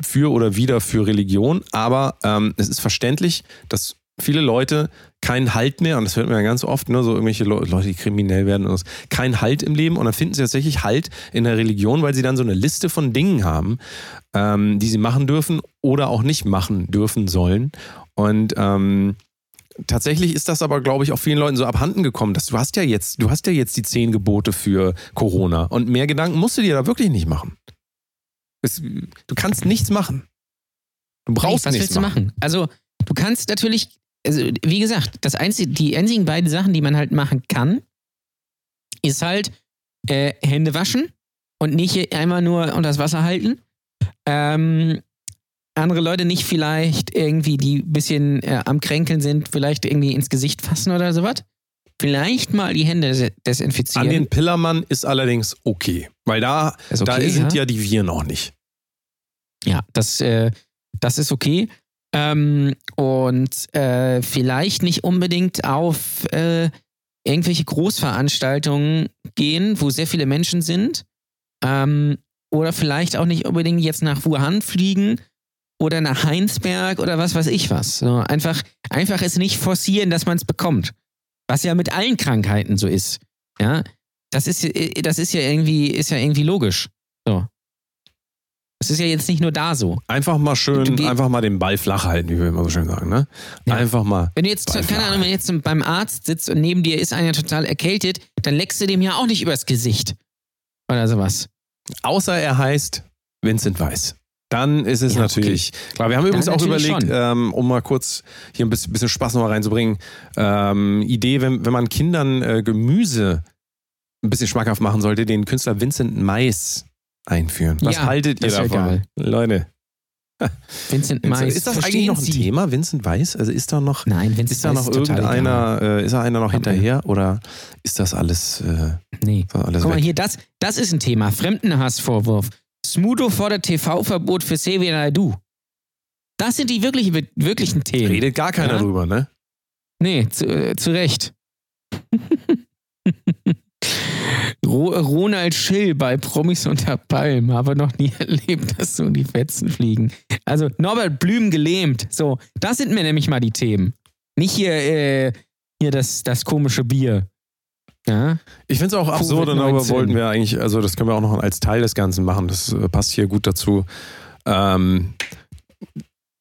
für oder wieder für Religion, aber ähm, es ist verständlich, dass viele Leute keinen Halt mehr, und das hört man ja ganz oft, ne, so irgendwelche Le Leute, die kriminell werden, und so, keinen Halt im Leben und dann finden sie tatsächlich Halt in der Religion, weil sie dann so eine Liste von Dingen haben, ähm, die sie machen dürfen oder auch nicht machen dürfen sollen. Und ähm, tatsächlich ist das aber, glaube ich, auch vielen Leuten so abhanden gekommen, dass du hast ja jetzt, du hast ja jetzt die zehn Gebote für Corona und mehr Gedanken musst du dir da wirklich nicht machen. Es, du kannst nichts machen. Du brauchst was nichts willst du machen? Also, du kannst natürlich, also wie gesagt, das einzige, die einzigen beiden Sachen, die man halt machen kann, ist halt äh, Hände waschen und nicht einmal nur unter das Wasser halten. Ähm, andere Leute nicht vielleicht irgendwie, die ein bisschen äh, am Kränkeln sind, vielleicht irgendwie ins Gesicht fassen oder sowas. Vielleicht mal die Hände des- An desinfizieren. den Pillermann ist allerdings okay, weil da, Ist da okay, sind ja? ja die Viren auch nicht. Ja, das, äh, das ist okay. Ähm, und äh, vielleicht nicht unbedingt auf äh, irgendwelche Großveranstaltungen gehen, wo sehr viele Menschen sind. Ähm, oder vielleicht auch nicht unbedingt jetzt nach Wuhan fliegen oder nach Heinsberg oder was weiß ich was. So, einfach, einfach es nicht forcieren, dass man es bekommt. Was ja mit allen Krankheiten so ist. Ja, das ist, äh, das ist ja irgendwie, ist ja irgendwie logisch. So. Das ist ja jetzt nicht nur da so. Einfach mal schön, einfach mal den Ball flach halten, wie wir immer so schön sagen. Ne? Ja. Einfach mal. Wenn du jetzt, Bei keine Ahnung, wenn du jetzt beim Arzt sitzt und neben dir ist einer total erkältet, dann leckst du dem ja auch nicht übers Gesicht. Oder sowas. Außer er heißt Vincent Weiss. Dann ist es Ja, natürlich. Klar, wir haben übrigens auch überlegt, ähm, um mal kurz hier ein bisschen, bisschen Spaß noch mal reinzubringen, ähm, Idee, wenn, wenn man Kindern äh, Gemüse ein bisschen schmackhaft machen sollte, den Künstler Vincent Mais einführen. Was Ja, haltet ihr davon? geil. Leute, Vincent Mais. ist das eigentlich verstehen noch ein Sie? Thema, Vincent Weiss? Also ist da noch, Nein, Vincent ist da Weiss noch total irgendeiner, äh, ist da einer noch hinterher oder ist das alles, äh. Nee. ist das alles Guck mal weg? hier, das, das ist ein Thema. Fremdenhassvorwurf. Smudo fordert TV-Verbot für Xavier Naidoo. Das sind die wirklich, wirklichen Themen. Redet gar keiner Ja? drüber, ne? Nee, zu, äh, zu Recht. (laughs) Ro Ronald Schill bei Promis unter Palmen. Habe noch nie (laughs) erlebt, dass so die Fetzen fliegen. Also Norbert Blüm gelähmt. So, das sind mir nämlich mal die Themen. Nicht hier, äh, hier das, das komische Bier. Ja? Ich finde es auch absurd und darüber Covid-19. wollten wir eigentlich, also das können wir auch noch als Teil des Ganzen machen, das äh, passt hier gut dazu. Ähm,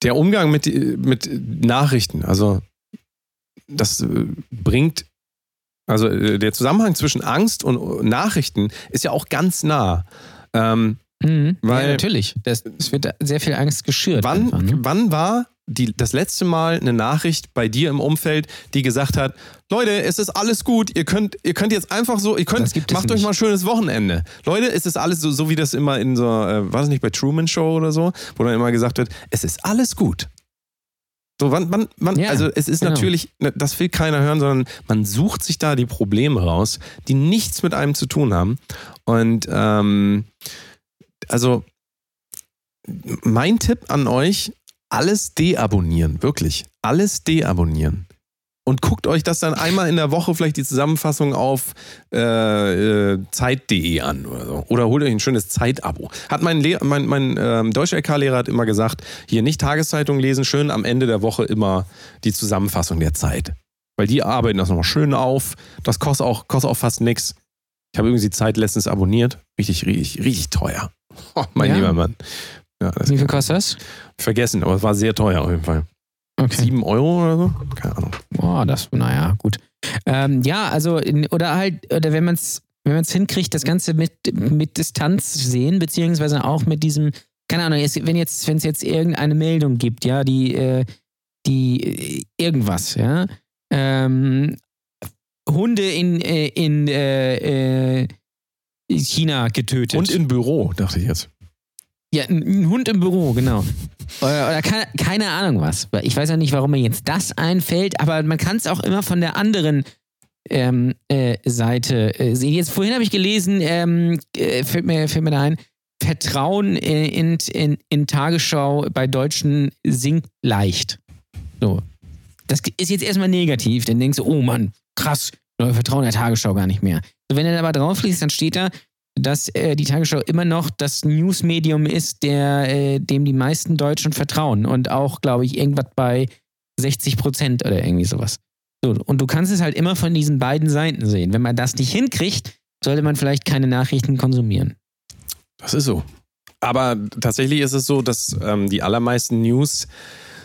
der Umgang mit, mit Nachrichten, also das äh, bringt, also äh, der Zusammenhang zwischen Angst und Nachrichten ist ja auch ganz nah. Ähm, Mhm. Weil- ja, natürlich. Das, es wird sehr viel Angst geschürt. wann, einfach, ne? wann war die, das letzte Mal eine Nachricht bei dir im Umfeld, die gesagt hat, Leute, es ist alles gut, ihr könnt, ihr könnt jetzt einfach so, ihr könnt, macht euch mal ein schönes Wochenende. Leute, es ist alles so, so wie das immer in so, äh, war das nicht bei Truman Show oder so, wo dann immer gesagt wird, es ist alles gut. So, wann, wann, wann, Ja, also es ist genau. natürlich, ne, das will keiner hören, sondern man sucht sich da die Probleme raus, die nichts mit einem zu tun haben. Und ähm, also mein Tipp an euch, alles deabonnieren, wirklich. Alles deabonnieren. Und guckt euch das dann einmal in der Woche vielleicht die Zusammenfassung auf äh, äh, Zeit.de an oder so. Oder holt euch ein schönes Zeitabo. Hat mein, Le mein, mein ähm, Deutsch-LK-Lehrer hat immer gesagt, hier nicht Tageszeitung lesen, schön am Ende der Woche immer die Zusammenfassung der Zeit. Weil die arbeiten das nochmal schön auf. Das kostet auch, kostet auch fast nichts. Ich habe übrigens die Zeit letztens abonniert. Richtig, richtig, richtig teuer. Oh, mein Ja. lieber Mann. Ja, Wie viel kostet das? vergessen, aber es war sehr teuer auf jeden Fall. Okay. Sieben Euro oder so? Keine Ahnung. Boah, das, naja, gut. Ähm, ja, also, in, oder halt, oder wenn man es wenn man's hinkriegt, das Ganze mit, mit Distanz sehen, beziehungsweise auch mit diesem, keine Ahnung, es- wenn jetzt, wenn es jetzt irgendeine Meldung gibt, ja, die, äh, die äh, irgendwas, ja, ähm, Hunde in, äh, in äh, äh, China getötet. Und im Büro, dachte ich jetzt. Ja, ein, Hund im Büro, genau. (laughs) Oder, oder keine, keine Ahnung was. Ich weiß ja nicht, warum mir jetzt das einfällt, aber man kann es auch immer von der anderen ähm, äh, Seite äh, sehen. Jetzt vorhin habe ich gelesen, ähm, äh, fällt, mir, fällt mir da ein, Vertrauen äh, in, in, in Tagesschau bei Deutschen sinkt leicht. So. Das ist jetzt erstmal negativ, dann denkst du, oh Mann, krass, Leute vertrauen der Tagesschau gar nicht mehr. So, wenn du dann aber drauf liest, dann steht da, dass äh, die Tagesschau immer noch das Newsmedium ist, der, äh, dem die meisten Deutschen vertrauen. Und auch, glaube ich, irgendwas bei 60 Prozent oder irgendwie sowas. So, und du kannst es halt immer von diesen beiden Seiten sehen. Wenn man das nicht hinkriegt, sollte man vielleicht keine Nachrichten konsumieren. Das ist so. Aber tatsächlich ist es so, dass ähm, die allermeisten News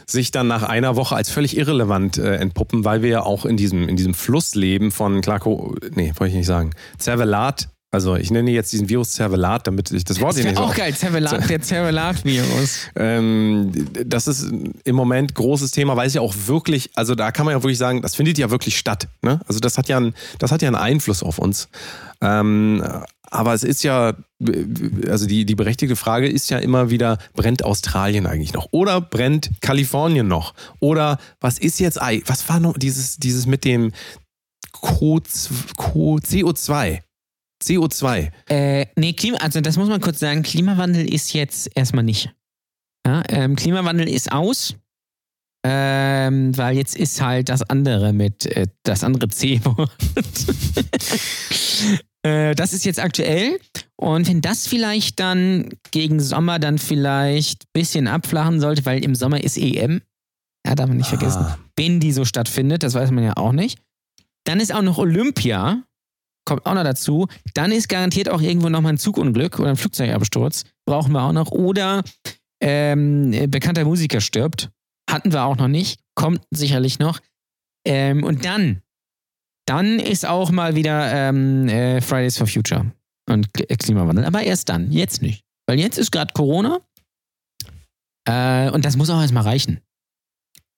sich dann nach einer Woche als völlig irrelevant äh, entpuppen, weil wir ja auch in diesem, in diesem Fluss leben von Clarko, nee, wollte ich nicht sagen, Cervelat. Also ich nenne jetzt diesen Virus Cervelat, damit ich das Wort Das hier nicht wäre so auch geil, Zervelat, der Zervelat-Virus. (laughs) Ähm, das ist im Moment großes Thema, weil es ja auch wirklich, also da kann man ja wirklich sagen, das findet ja wirklich statt. Ne? Also das hat ja, einen, das hat ja einen Einfluss auf uns. Ähm, aber es ist ja, also die, die berechtigte Frage ist ja immer wieder, brennt Australien eigentlich noch? Oder brennt Kalifornien noch? Oder was ist jetzt, was war noch dieses, dieses mit dem Co- Co- CO2? CO2. Äh, nee, Klima, also das muss man kurz sagen, Klimawandel ist jetzt erstmal nicht. Ja, ähm, Klimawandel ist aus, ähm, weil jetzt ist halt das andere mit, äh, das andere C-Wort. (laughs) äh, das ist jetzt aktuell und wenn das vielleicht dann gegen Sommer dann vielleicht ein bisschen abflachen sollte, weil im Sommer ist EM, ja, darf man nicht vergessen, Ah. wenn die so stattfindet, das weiß man ja auch nicht. Dann ist auch noch Olympia, kommt auch noch dazu. Dann ist garantiert auch irgendwo nochmal ein Zugunglück oder ein Flugzeugabsturz. Brauchen wir auch noch. Oder ähm, bekannter Musiker stirbt. Hatten wir auch noch nicht. Kommt sicherlich noch. Ähm, und dann, dann ist auch mal wieder ähm, äh, Fridays for Future und K Klimawandel. Aber erst dann, jetzt nicht. Weil jetzt ist gerade Corona. Äh, und das muss auch erstmal reichen.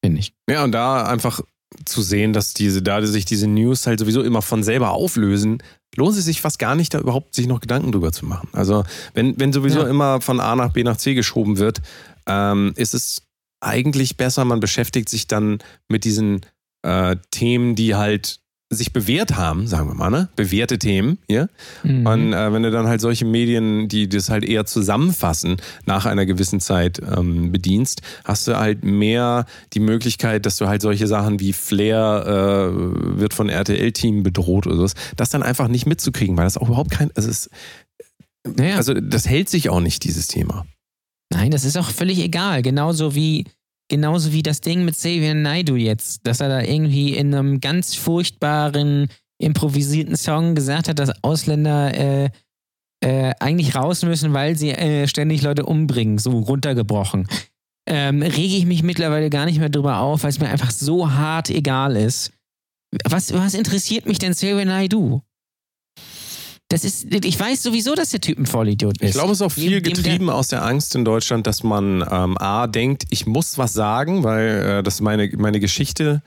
Finde ich. Ja, und da einfach zu sehen, dass diese, da sich diese News halt sowieso immer von selber auflösen, lohnt es sich fast gar nicht, da überhaupt sich noch Gedanken drüber zu machen. Also, wenn, wenn sowieso Ja. immer von A nach B nach C geschoben wird, ähm, ist es eigentlich besser, man beschäftigt sich dann mit diesen äh, Themen, die halt sich bewährt haben, sagen wir mal, ne? Bewährte Themen, ja. Mhm. Und äh, wenn du dann halt solche Medien, die das halt eher zusammenfassen, nach einer gewissen Zeit ähm, bedienst, hast du halt mehr die Möglichkeit, dass du halt solche Sachen wie Flair äh, wird von RTL-Team bedroht oder sowas, das dann einfach nicht mitzukriegen, weil das auch überhaupt kein, also, es, naja. also das hält sich auch nicht, dieses Thema. Nein, das ist auch völlig egal. Genauso wie, genauso wie das Ding mit Xavier Naidu jetzt, dass er da irgendwie in einem ganz furchtbaren, improvisierten Song gesagt hat, dass Ausländer äh, äh, eigentlich raus müssen, weil sie äh, ständig Leute umbringen, so runtergebrochen. Ähm, rege ich mich mittlerweile gar nicht mehr drüber auf, weil es mir einfach so hart egal ist. Was, was interessiert mich denn Xavier Naidu? Das ist, ich weiß sowieso, dass der Typ ein Vollidiot ist. Ich glaube, es ist auch viel Dem- dem- getrieben aus der Angst in Deutschland, dass man ähm, A denkt, ich muss was sagen, weil äh, das meine, meine Geschichte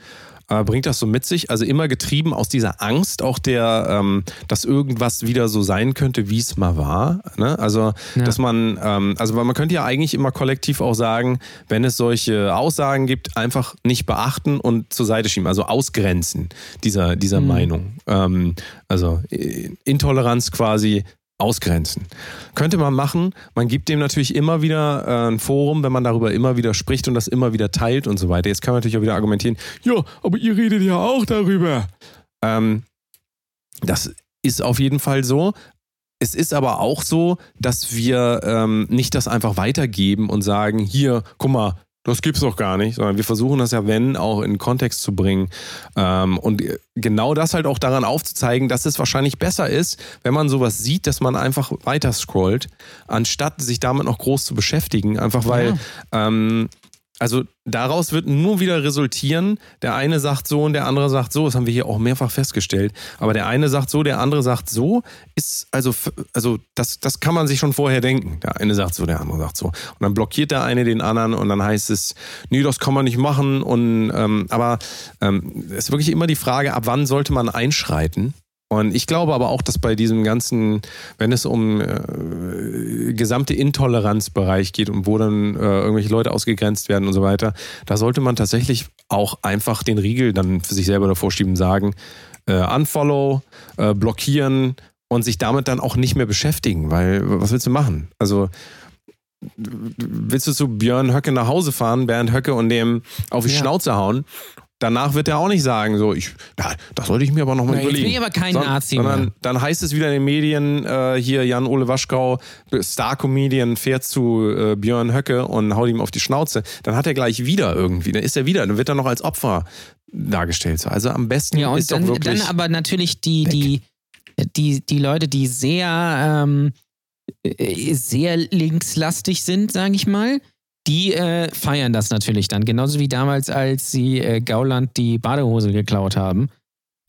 äh, bringt das so mit sich. Also immer getrieben aus dieser Angst, auch der, ähm, dass irgendwas wieder so sein könnte, wie es mal war. Ne? Also, Ja. dass man, ähm, also man könnte ja eigentlich immer kollektiv auch sagen, wenn es solche Aussagen gibt, einfach nicht beachten und zur Seite schieben, also ausgrenzen dieser, dieser Mhm. Meinung. Ähm, also äh, Intoleranz quasi ausgrenzen. Könnte man machen. Man gibt dem natürlich immer wieder äh, ein Forum, wenn man darüber immer wieder spricht und das immer wieder teilt und so weiter. Jetzt kann man natürlich auch wieder argumentieren, ja, aber ihr redet ja auch darüber. Ähm, das ist auf jeden Fall so. Es ist aber auch so, dass wir ähm, nicht das einfach weitergeben und sagen, hier, guck mal, das gibt's doch gar nicht, sondern wir versuchen das ja, wenn, auch in Kontext zu bringen. Ähm, und genau das halt auch daran aufzuzeigen, dass es wahrscheinlich besser ist, wenn man sowas sieht, dass man einfach weiter scrollt, anstatt sich damit noch groß zu beschäftigen. Einfach weil, ähm, also daraus wird nur wieder resultieren, der eine sagt so und der andere sagt so, das haben wir hier auch mehrfach festgestellt, aber der eine sagt so, der andere sagt so, ist also, also das, das kann man sich schon vorher denken. Der eine sagt so, der andere sagt so. Und dann blockiert der eine den anderen und dann heißt es, nee, das kann man nicht machen. Und ähm, aber ähm, es ist wirklich immer die Frage, ab wann sollte man einschreiten? Und ich glaube aber auch, dass bei diesem ganzen, wenn es um äh, gesamte Intoleranzbereich geht und wo dann äh, irgendwelche Leute ausgegrenzt werden und so weiter, da sollte man tatsächlich auch einfach den Riegel dann für sich selber davor schieben, sagen, äh, unfollow, äh, blockieren und sich damit dann auch nicht mehr beschäftigen, weil was willst du machen? Also willst du zu Björn Höcke nach Hause fahren, Bernd Höcke und dem auf die Ja. Schnauze hauen? Danach wird er auch nicht sagen, so, ich, ja, das sollte ich mir aber nochmal Ja, jetzt überlegen. bin ich aber kein Son- Nazi Sondern mehr. dann heißt es wieder in den Medien, äh, hier Jan-Ole Waschkau, Star-Comedian, fährt zu äh, Björn Höcke und haut ihm auf die Schnauze. Dann hat er gleich wieder irgendwie, dann ist er wieder, dann wird er noch als Opfer dargestellt. So. Also am besten Ja, und ist dann, doch wirklich... dann aber natürlich die, die, die, die Leute, die sehr, ähm, äh, sehr linkslastig sind, sage ich mal, die äh, feiern das natürlich dann. Genauso wie damals, als sie äh, Gauland die Badehose geklaut haben.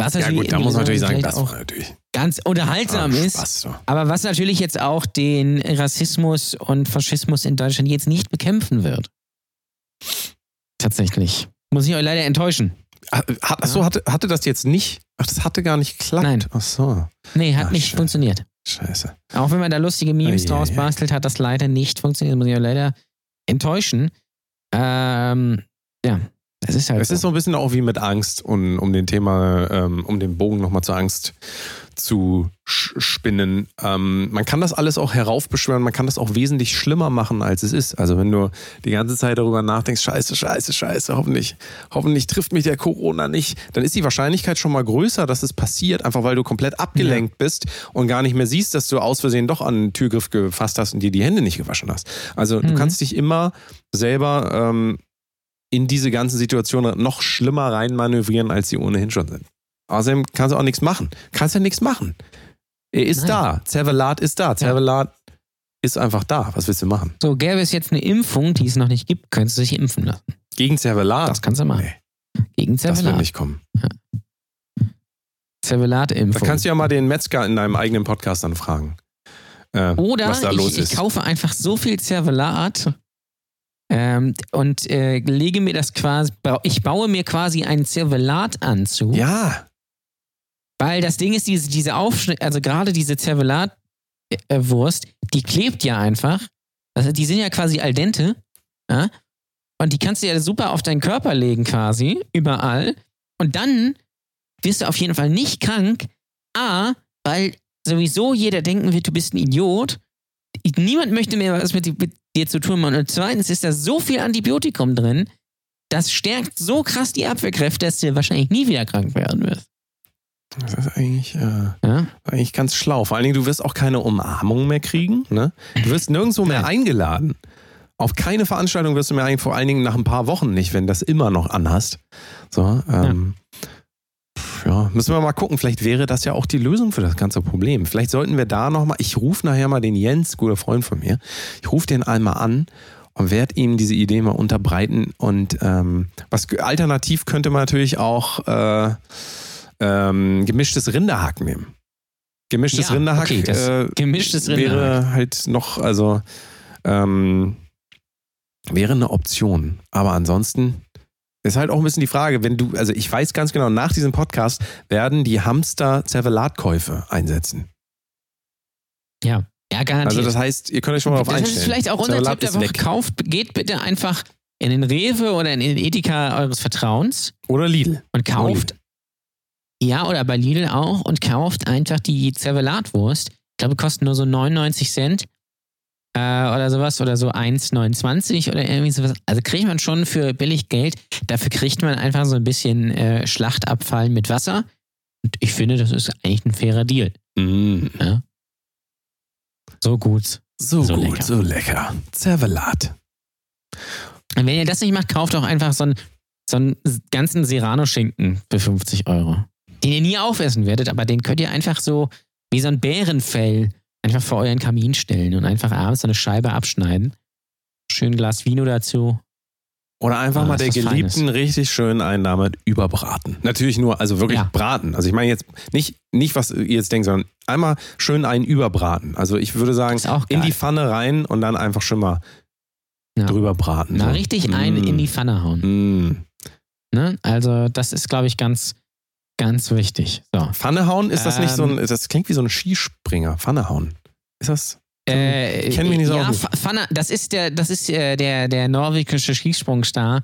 Was ja natürlich gut, da muss man natürlich sagen, das auch natürlich ganz unterhaltsam ah, ist. Spaß, so. Aber was natürlich jetzt auch den Rassismus und Faschismus in Deutschland jetzt nicht bekämpfen wird. Tatsächlich. Muss ich euch leider enttäuschen. Ah, Hat, achso, hatte, hatte das jetzt nicht? Ach, das hatte gar nicht geklappt. Nein. Ach so, Nee, hat Ach, nicht scheiße. funktioniert. scheiße. Auch wenn man da lustige Memes Ei, draus ei, ei. bastelt, hat das leider nicht funktioniert. Muss ich euch leider enttäuschen. Ähm, ja, das ist halt Es ist so ein bisschen auch wie mit Angst, um, um den Thema, ähm, um den Bogen nochmal zur Angst zu spinnen. Ähm, man kann das alles auch heraufbeschwören, man kann das auch wesentlich schlimmer machen, als es ist. Also wenn du die ganze Zeit darüber nachdenkst, scheiße, scheiße, scheiße, hoffentlich, hoffentlich trifft mich der Corona nicht, dann ist die Wahrscheinlichkeit schon mal größer, dass es passiert, einfach weil du komplett abgelenkt bist und gar nicht mehr siehst, dass du aus Versehen doch an den Türgriff gefasst hast und dir die Hände nicht gewaschen hast. Also du Mhm. kannst dich immer selber ähm, in diese ganzen Situationen noch schlimmer reinmanövrieren, als sie ohnehin schon sind. Außerdem kannst du auch nichts machen. Kannst ja nichts machen. Er ist Nein. da. Zervelat ist da. Zervelat ist einfach da. Was willst du machen? So, gäbe es jetzt eine Impfung, die es noch nicht gibt, könntest du dich impfen lassen. Gegen Zervelat? Das kannst du machen. Nee, Gegen das wird Zervelat. nicht kommen. Da Zervelat-Impfung. kannst du ja mal den Metzger in deinem eigenen Podcast dann fragen. Äh, Oder was da los ich, ist. ich kaufe einfach so viel Zervelat ähm, und äh, lege mir das quasi, ich baue mir quasi einen Zervelatanzug, ja, weil das Ding ist, diese, diese Aufschnitt, also gerade diese Zervelat-Wurst, die klebt ja einfach. Also die sind ja quasi al dente. Ja? Und die kannst du ja super auf deinen Körper legen, quasi, überall. Und dann wirst du auf jeden Fall nicht krank. A, weil sowieso jeder denken wird, du bist ein Idiot. Niemand möchte mehr was mit, mit dir zu tun haben. Und zweitens ist da so viel Antibiotikum drin, das stärkt so krass die Abwehrkräfte, dass du wahrscheinlich nie wieder krank werden wirst. das ist eigentlich, äh, Ja? eigentlich ganz schlau. Vor allen Dingen, du wirst auch keine Umarmung mehr kriegen. Ne? Du wirst nirgendwo mehr eingeladen. Auf keine Veranstaltung wirst du mehr ein, vor allen Dingen nach ein paar Wochen nicht, wenn das immer noch anhast. So, ähm, pf, ja. müssen wir mal gucken. Vielleicht wäre das ja auch die Lösung für das ganze Problem. Vielleicht sollten wir da nochmal, ich rufe nachher mal den Jens, guter Freund von mir, ich rufe den einmal an und werde ihm diese Idee mal unterbreiten. Und ähm, was alternativ könnte man natürlich auch äh, ähm, gemischtes Rinderhack nehmen. Gemischtes Ja, Rinderhack okay, äh, gemischtes wäre halt noch, also ähm, wäre eine Option. Aber ansonsten ist halt auch ein bisschen die Frage, wenn du, also ich weiß ganz genau, nach diesem Podcast werden die Hamster Zervelatkäufe einsetzen. Ja. Ja, garantiert. Also das heißt, ihr könnt euch schon mal darauf das einstellen. ist vielleicht auch unser Tipp der Woche. Kauft, geht bitte einfach in den Rewe oder in den Edeka eures Vertrauens Oder Lidl. und kauft. Ja, oder bei Lidl auch und kauft einfach die Zervelatwurst. Ich glaube, kosten nur so 99 Cent äh, oder sowas oder so 1,29 oder irgendwie sowas. Also kriegt man schon für billig Geld. Dafür kriegt man einfach so ein bisschen äh, Schlachtabfall mit Wasser. Und ich finde, das ist eigentlich ein fairer Deal. Mm. So gut. So, So gut, lecker. so lecker. Zervelat. Und wenn ihr das nicht macht, kauft auch einfach so einen, so einen ganzen Serrano-Schinken für 50 Euro. Den ihr nie aufessen werdet, aber den könnt ihr einfach so wie so ein Bärenfell einfach vor euren Kamin stellen und einfach abends eine Scheibe abschneiden. Schön Glas Vino dazu. Oder einfach Ah, mal der Geliebten richtig schön einen damit überbraten. Natürlich nur, also wirklich Ja. braten. Also ich meine jetzt nicht, nicht, was ihr jetzt denkt, sondern einmal schön einen überbraten. Also ich würde sagen, in die Pfanne rein und dann einfach schon mal Ja. drüber braten. Na, So. richtig einen Mm. in die Pfanne hauen. Mm. Ne? Also, das ist, glaube ich, ganz, ganz wichtig. So. Pfanne hauen, ist das nicht so ein, Ähm. das klingt wie so ein Skispringer. Pfanne hauen. Ist das? Äh, Ich kenn mich nicht so ja, aus. Fa- Fanna, das ist der, das ist äh, der, der norwegische Skisprungstar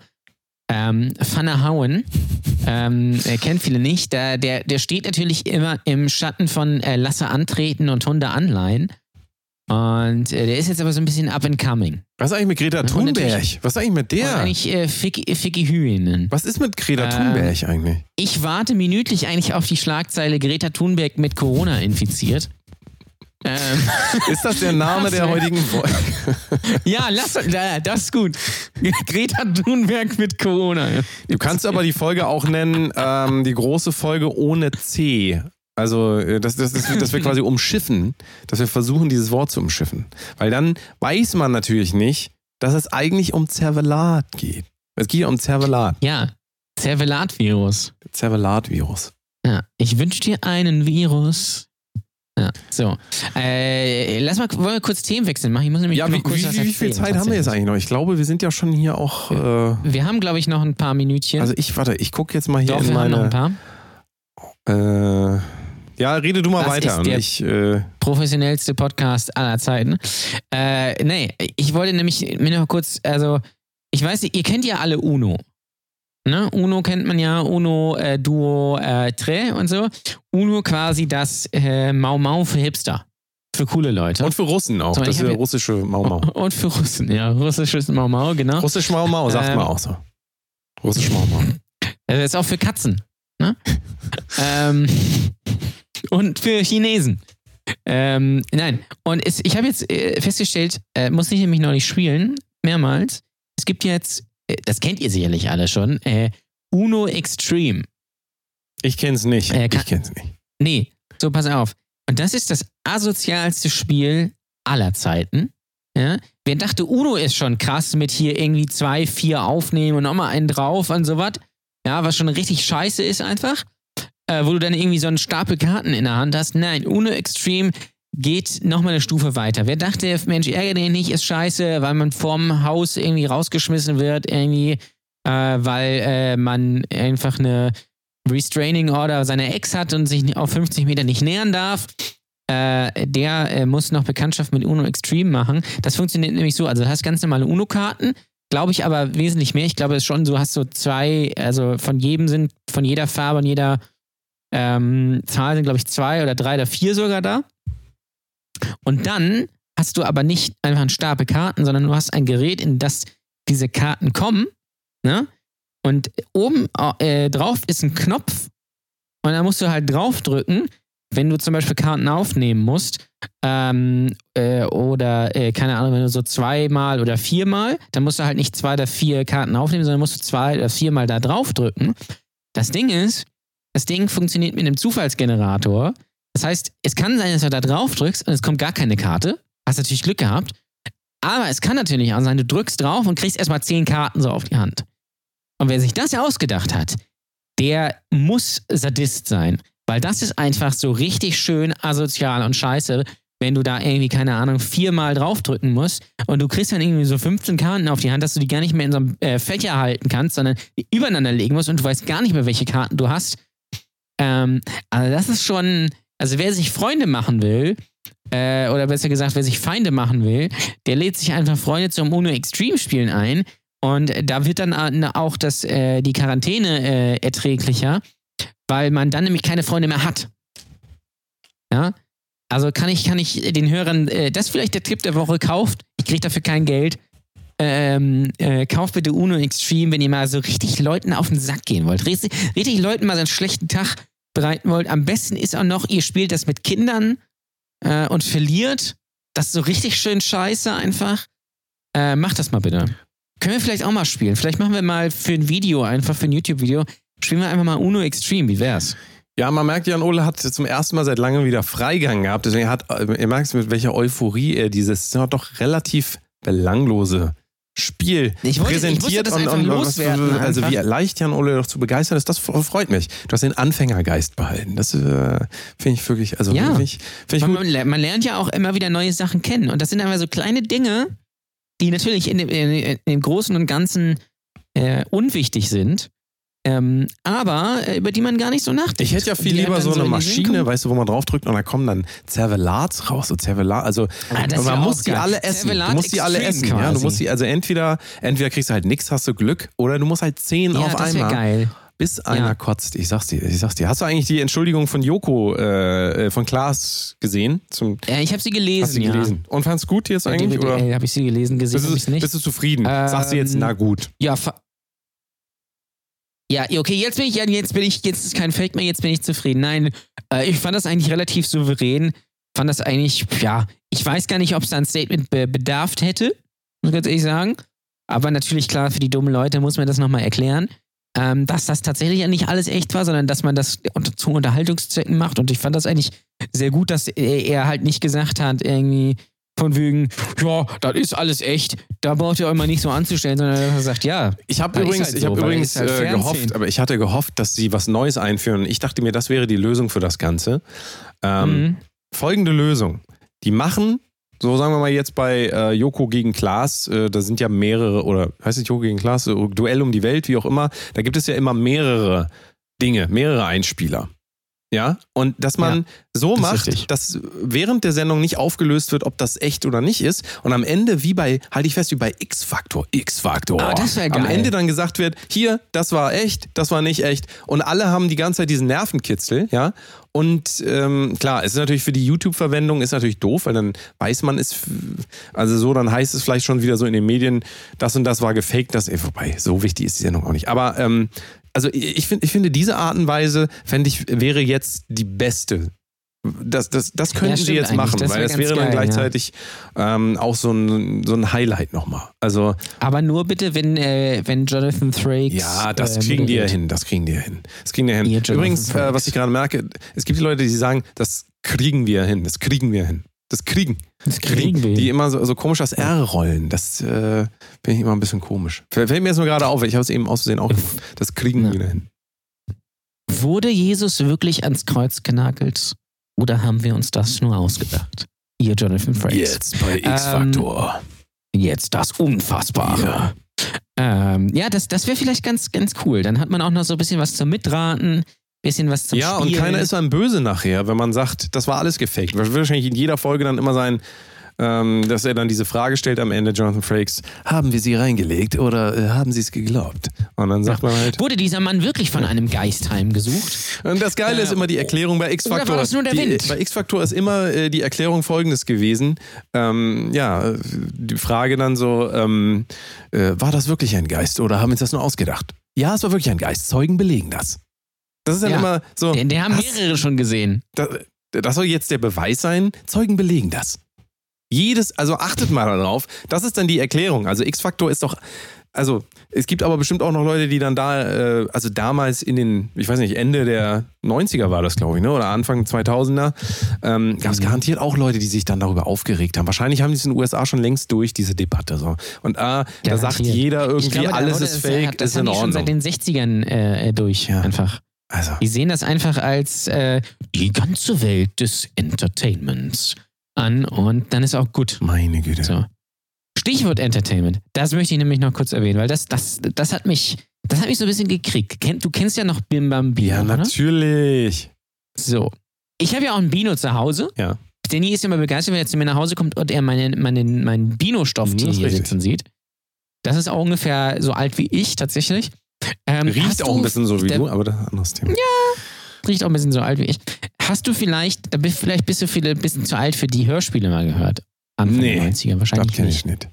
ähm, Fanna Hauen. ähm, er kennt viele nicht. Der, der, der steht natürlich immer im Schatten von äh, Lasse antreten und Hunde anleihen. Und äh, der ist jetzt aber so ein bisschen up and coming. Was ist eigentlich mit Greta Thunberg? Was ist eigentlich mit der? eigentlich äh, Ficky, Ficky Hühnen. Was ist mit Greta Ähm, Thunberg eigentlich? Ich warte minütlich eigentlich auf die Schlagzeile Greta Thunberg mit Corona infiziert. Ähm, (laughs) Ist das der Name der heutigen Folge? (laughs) ja, lass, das ist gut. Greta Thunberg mit Corona. Du kannst aber die Folge auch nennen, ähm, die große Folge ohne C. Also, äh, dass, dass, dass, wir- dass wir quasi (laughs) umschiffen, dass wir versuchen, dieses Wort zu umschiffen. Weil dann weiß man natürlich nicht, dass es eigentlich um Zervelat geht. Es geht um Zervelat, Ja, Zervelat-Virus. Zervelat-Virus. Ja, ich wünsche dir einen Virus. Ja, so. Äh, lass mal, wollen wir kurz Themen wechseln machen? Ich muss nämlich Ja, wie, kurz wie, wie, wie viel Zeit haben wir jetzt eigentlich noch? Ich glaube, wir sind ja schon hier auch. Äh, Wir haben, glaube ich, noch ein paar Minütchen. also, ich, warte, ich gucke jetzt mal hier Doch, in wir haben noch ein meine. paar. Äh, ja, rede du mal Das weiter. ist der- ich, äh, Professionellste Podcast aller Zeiten. Äh, nee, ich wollte nämlich mir noch kurz, also, ich weiß nicht, ihr kennt ja alle Uno. Ne? Uno kennt man ja, Uno, äh, Duo, äh, Tre und so. Uno quasi das äh, Mau Mau für Hipster. Für coole Leute. und für Russen auch. So, das ist russische Mau Mau. (laughs) Und für Russen, ja. Russisches Mau Mau, genau. Russisch Mau Mau, sagt Ähm, man auch so. Russisch Mau Mau. Das (laughs) ist auch für Katzen. Ne? (laughs) ähm, und für Chinesen. Ähm, nein, und es, ich habe jetzt äh, festgestellt, äh, muss ich nämlich neulich spielen, mehrmals. Es gibt jetzt, äh, das kennt ihr sicherlich alle schon, äh, Uno Extreme. Ich kenn's nicht. Äh, kann- ich kenn's nicht. Nee, so pass auf. Und das ist das asozialste Spiel aller Zeiten. Ja? Wer dachte, Uno ist schon krass mit hier irgendwie zwei, vier aufnehmen und nochmal einen drauf und sowas. Ja, was schon richtig scheiße ist einfach. Äh, wo du dann irgendwie so einen Stapel Karten in der Hand hast. Nein, Uno Extreme geht nochmal eine Stufe weiter. Wer dachte, Mensch, ärgere dich nicht, ist scheiße, weil man vorm Haus irgendwie rausgeschmissen wird, irgendwie, äh, weil äh, man einfach eine Restraining Order seiner Ex hat und sich auf 50 Meter nicht nähern darf, äh, der äh, muss noch Bekanntschaft mit Uno Extreme machen. Das funktioniert nämlich so, also du hast ganz normale Uno-Karten, glaube ich aber wesentlich mehr. Ich glaube es ist schon, du hast so zwei, also von jedem sind, von jeder Farbe und jeder ähm, Zahl sind, glaube ich, zwei oder drei oder vier sogar da. Und dann hast du aber nicht einfach einen Stapel Karten, sondern du hast ein Gerät, in das diese Karten kommen, ne? Und oben äh, drauf ist ein Knopf und da musst du halt draufdrücken, wenn du zum Beispiel Karten aufnehmen musst. Ähm, äh, oder, äh, keine Ahnung, wenn du so zweimal oder viermal, dann musst du halt nicht zwei oder vier Karten aufnehmen, sondern musst du zwei oder viermal da draufdrücken. Das Ding ist, das Ding funktioniert mit einem Zufallsgenerator. Das heißt, es kann sein, dass du da drauf drückst und es kommt gar keine Karte. Hast natürlich Glück gehabt. Aber es kann natürlich auch sein, du drückst drauf und kriegst erstmal zehn Karten so auf die Hand. Und wer sich das ja ausgedacht hat, der muss Sadist sein. Weil das ist einfach so richtig schön asozial und scheiße, wenn du da irgendwie, keine Ahnung, viermal draufdrücken musst und du kriegst dann irgendwie so 15 Karten auf die Hand, dass du die gar nicht mehr in so einem äh, Fächer halten kannst, sondern die übereinander legen musst und du weißt gar nicht mehr, welche Karten du hast. Ähm, also das ist schon, also wer sich Freunde machen will, äh, oder besser gesagt, wer sich Feinde machen will, der lädt sich einfach Freunde zum Uno Extreme Spielen ein. Und da wird dann äh, auch das, äh, die Quarantäne äh, erträglicher, weil man dann nämlich keine Freunde mehr hat. Ja, also kann ich, kann ich den Hörern, äh, das vielleicht der Tipp der Woche, kauft, ich kriege dafür kein Geld, ähm, äh, kauft bitte Uno Extreme, wenn ihr mal so richtig Leuten auf den Sack gehen wollt. Richtig, richtig Leuten mal so einen schlechten Tag bereiten wollt. Am besten ist auch noch, ihr spielt das mit Kindern äh, und verliert. Das ist so richtig schön scheiße einfach. Äh, macht das mal bitte. Können wir vielleicht auch mal spielen. Vielleicht machen wir mal für ein Video, einfach für ein YouTube-Video, spielen wir einfach mal Uno Extreme. Wie wär's? Ja, man merkt, Jan Ole hat zum ersten Mal seit langem wieder Freigang gehabt. Deswegen hat, ihr merkt mit welcher Euphorie er dieses doch relativ belanglose Spiel Ich wollte- ich präsentiert das und, und was, also einfach. wie leicht Jan Ole doch zu begeistern ist, das freut mich. Du hast den Anfängergeist behalten. Das äh, finde ich wirklich, also Ja. finde ich, find ich Man, man, ler- man lernt ja auch immer wieder neue Sachen kennen. Und das sind einfach so kleine Dinge, die natürlich in dem, in dem Großen und Ganzen äh, unwichtig sind. Ähm, aber äh, über die man gar nicht so nachdenkt. Ich hätte ja viel Die lieber so dann eine Maschine, weißt du, wo man draufdrückt und da kommen dann Zervelats raus, so Zervelat, also Ah, man ja muss die geil. alle essen. Zervelat Du musst die alle essen, ja. Du quasi. musst die, also entweder, entweder kriegst du halt nichts, hast du Glück, oder du musst halt zehn ja, auf einmal, geil. bis einer Ja. kotzt. Ich sag's dir, ich sag's dir. Hast du eigentlich die Entschuldigung von Joko, äh, äh, von Klaas gesehen? Zum, Ja, ich habe sie gelesen, hast du ja. gelesen? Und fand's gut jetzt eigentlich? Äh, habe ich sie gelesen, gesehen, Bist du, nicht. bist du zufrieden? Sagst du jetzt, Ähm, na gut. Ja, ja, okay, jetzt bin ich, jetzt bin ich, jetzt ist kein Fake mehr, jetzt bin ich zufrieden. Nein, äh, ich fand das eigentlich relativ souverän. Fand das eigentlich, ja, ich weiß gar nicht, ob es da ein Statement be bedarf hätte, muss ich ganz ehrlich sagen. Aber natürlich, klar, für die dummen Leute muss man das nochmal erklären, ähm, dass das tatsächlich ja nicht alles echt war, sondern dass man das unter, zu Unterhaltungszwecken macht. Und ich fand das eigentlich sehr gut, dass er, er halt nicht gesagt hat, irgendwie, von wegen, ja, das ist alles echt, da braucht ihr euch mal nicht so anzustellen, sondern dass er sagt, ja, Ich habe übrigens, halt ich so, hab weil übrigens halt äh, gehofft, aber ich hatte gehofft, dass sie was Neues einführen. Ich dachte mir, das wäre die Lösung für das Ganze. Ähm, mhm. Folgende Lösung. Die machen, so sagen wir mal jetzt bei äh, Joko gegen Klaas, äh, da sind ja mehrere, oder heißt es Joko gegen Klaas, äh, Duell um die Welt, wie auch immer, da gibt es ja immer mehrere Dinge, mehrere Einspieler. Ja, und dass man Ja, so das macht, dass während der Sendung nicht aufgelöst wird, ob das echt oder nicht ist. Und am Ende, wie bei, halte ich fest, wie bei X-Factor, X-Factor. Ah, das wär Am geil. Ende dann gesagt wird, hier, das war echt, das war nicht echt. Und alle haben die ganze Zeit diesen Nervenkitzel, ja. Und ähm, klar, es ist natürlich für die YouTube-Verwendung ist natürlich doof, weil dann weiß man es, also so, dann heißt es vielleicht schon wieder so in den Medien, das und das war gefaked, das, eh, wobei, so wichtig ist die Sendung auch nicht. Aber ähm, also ich, find, ich finde, diese Art und Weise, fände ich, wäre jetzt die beste Das, das, das könnten Ja, sie jetzt machen, Das weil das wäre dann geil, ja. gleichzeitig ähm, auch so ein, so ein Highlight nochmal. Also, Aber nur bitte, wenn, äh, wenn Jonathan Frakes. ja, das äh, kriegen die ja hin. Das kriegen die ja hin. Das kriegen die ja hin. Ihr Übrigens, äh, was ich gerade merke, es gibt die Leute, die sagen, das kriegen wir hin. Das kriegen wir hin. Das kriegen. Das kriegen wir. Die immer so, so komisch das R rollen. Das äh, finde ich immer ein bisschen komisch. Fällt mir jetzt nur gerade auf, ich habe es eben aus Versehen auch. Das kriegen Ja. wir hin. Wurde Jesus wirklich ans Kreuz genagelt? Oder haben wir uns das nur ausgedacht? Ihr Jonathan Frakes. bei X-Factor. Jetzt das Unfassbare. Ja, ähm, ja das, das wäre vielleicht ganz, ganz cool. Dann hat man auch noch so ein bisschen was zum Mitraten, bisschen was zum Ja, Spielen. und keiner ist einem böse nachher, wenn man sagt, das war alles gefaked. Wird wahrscheinlich in jeder Folge dann immer sein, ähm, dass er dann diese Frage stellt am Ende, Jonathan Frakes, haben wir sie reingelegt oder äh, haben sie es geglaubt? Und dann sagt man halt. Wurde dieser Mann wirklich von einem Geist heimgesucht? Und das Geile ist Äh, immer die Erklärung bei X-Factor. oder war das nur der Die- Wind? Bei X-Factor ist immer äh, die Erklärung folgendes gewesen. Ähm, ja, die Frage dann so, ähm, äh, war das wirklich ein Geist oder haben wir uns das nur ausgedacht? Ja, es war wirklich ein Geist. Zeugen belegen das. Das ist dann Ja. immer so. Den, den haben was? mehrere schon gesehen. Das, das soll jetzt der Beweis sein. Zeugen belegen das. Jedes, also achtet mal darauf. Das ist dann die Erklärung. Also X-Faktor ist doch, also es gibt aber bestimmt auch noch Leute, die dann da, äh, also damals in den, ich weiß nicht, Ende der 90er war das, glaube ich, ne? oder Anfang 2000er, ähm, gab es Mhm. garantiert auch Leute, die sich dann darüber aufgeregt haben. Wahrscheinlich haben die es in den USA schon längst durch, diese Debatte. So. Und ah, da sagt jeder irgendwie, glaube, alles ist fake, das ist in die schon seit Ordnung. den 60ern äh, durch. Ja. Einfach. Also, Die sehen das einfach als äh, die ganze Welt des Entertainments an und dann ist auch gut. meine Güte. So. Stichwort Entertainment. Das möchte ich nämlich noch kurz erwähnen, weil das, das, das hat mich, das hat mich so ein bisschen gekriegt. Du kennst ja noch Bim Bam Bino, Ja, oder? natürlich. So. Ich habe ja auch einen Bino zu Hause. Ja. Danny ist immer begeistert, wenn er zu mir nach Hause kommt und er meinen meine, mein Bino-Stofftier hier sitzen sieht. Das ist auch ungefähr so alt wie ich tatsächlich. Ähm, Riecht auch ein bisschen so wie der- du, aber das ist ein anderes Thema. riecht auch ein bisschen so alt wie ich. Hast du vielleicht, bist, vielleicht bist du viele ein bisschen zu alt für die Hörspiele mal gehört? Anfang Nee, der 90er, Das wahrscheinlich kenne nicht. ich nicht.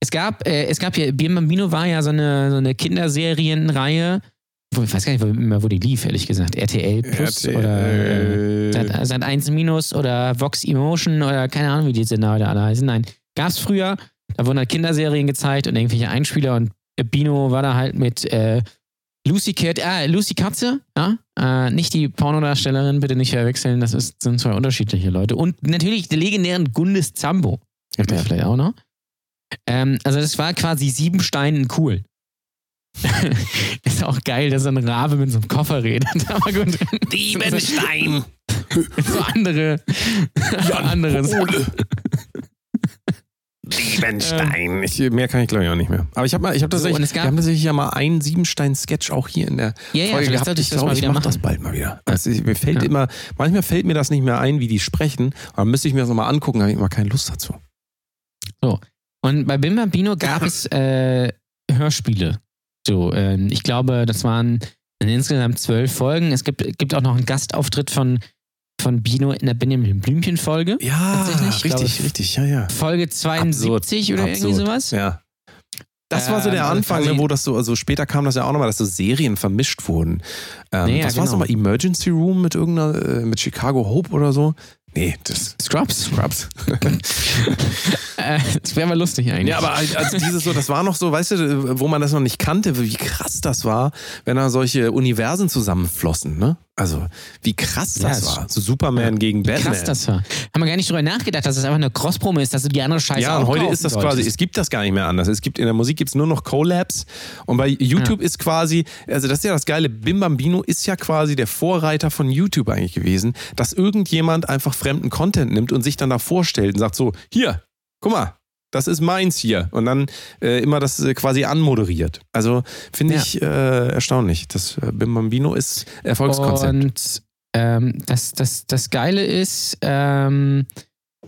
Es gab, äh, es gab hier, Bim Bambino war ja so eine, so eine Kinderserienreihe, wo, ich weiß gar nicht wo- mehr, wo die lief, ehrlich gesagt. RTL Plus oder äh, Sat, Sat 1 Minus oder Vox Emotion oder keine Ahnung, wie die Sender heute alle heißen. Nein, gab es früher, da wurden halt Kinderserien gezeigt und irgendwelche Einspieler und Bino war da halt mit äh, Lucy Cat, äh, Lucy Katze, ja? Äh, nicht die Pornodarstellerin, bitte nicht verwechseln, das ist, sind zwei unterschiedliche Leute. Und natürlich den legendären Gundes Zambo. Kennt ihr ja vielleicht auch noch. Ähm, also das war quasi sieben Steinen cool. (laughs) ist auch geil, dass so ein Rabe mit so einem Koffer redet. (laughs) Aber gut. Diebenstein. so (laughs) andere, andere Sachen. Diebenstein. Ich, mehr kann ich glaube ich auch nicht mehr. Aber ich habe mal, ich habe So, tatsächlich, gab- wir haben tatsächlich ja mal einen Siebenstein-Sketch auch hier in der Ja, ja, Folge vielleicht gehabt. ich glaube, mal ich mache das bald mal wieder. Also ich, mir fällt Ja. immer, manchmal fällt mir das nicht mehr ein, wie die sprechen. Aber müsste ich mir das nochmal angucken, habe ich immer keine Lust dazu. Und bei Bim Bambino gab es äh, Hörspiele. So, ähm, ich glaube, das waren insgesamt zwölf Folgen. Es gibt, gibt auch noch einen Gastauftritt von, von Bino in der Benjamin Blümchen-Folge. Ja, Tatsächlich, ich richtig, glaube, richtig, ja, ja. Folge 72 oder irgendwie Absurd. sowas. Ja. Das war so der Ähm, Anfang, quasi- ne, wo das so, also später kam das ja auch nochmal, dass so Serien vermischt wurden. Ähm, Ja, was war es genau. nochmal? Emergency Room mit irgendeiner, äh, mit Chicago Hope oder so? Nee, das Scrubs. Scrubs. (laughs) Äh, das wäre mal lustig eigentlich. Ja, aber also dieses so, das war noch so, weißt du, wo man das noch nicht kannte, wie krass das war, wenn da solche Universen zusammenflossen, ne? Also, wie krass Ja, das es- war. So Superman gegen Wie Batman. krass das war. Haben wir gar nicht drüber nachgedacht, dass es einfach eine Cross-Promo ist, dass du die andere Scheiße ja, und heute ist das solltest. quasi, es gibt das gar nicht mehr anders. Es gibt in der Musik gibt es nur noch Collabs und bei YouTube ist quasi, also das ist ja das Geile, Bim Bambino ist ja quasi der Vorreiter von YouTube eigentlich gewesen, dass irgendjemand einfach fremden Content nimmt und sich dann da vorstellt und sagt so, hier, guck mal, das ist meins hier und dann äh, immer das äh, quasi anmoderiert. Also finde Ja. ich äh, erstaunlich. Das äh, Bim Bambino ist Erfolgskonzept. Und ähm, das, das, das Geile ist, ähm,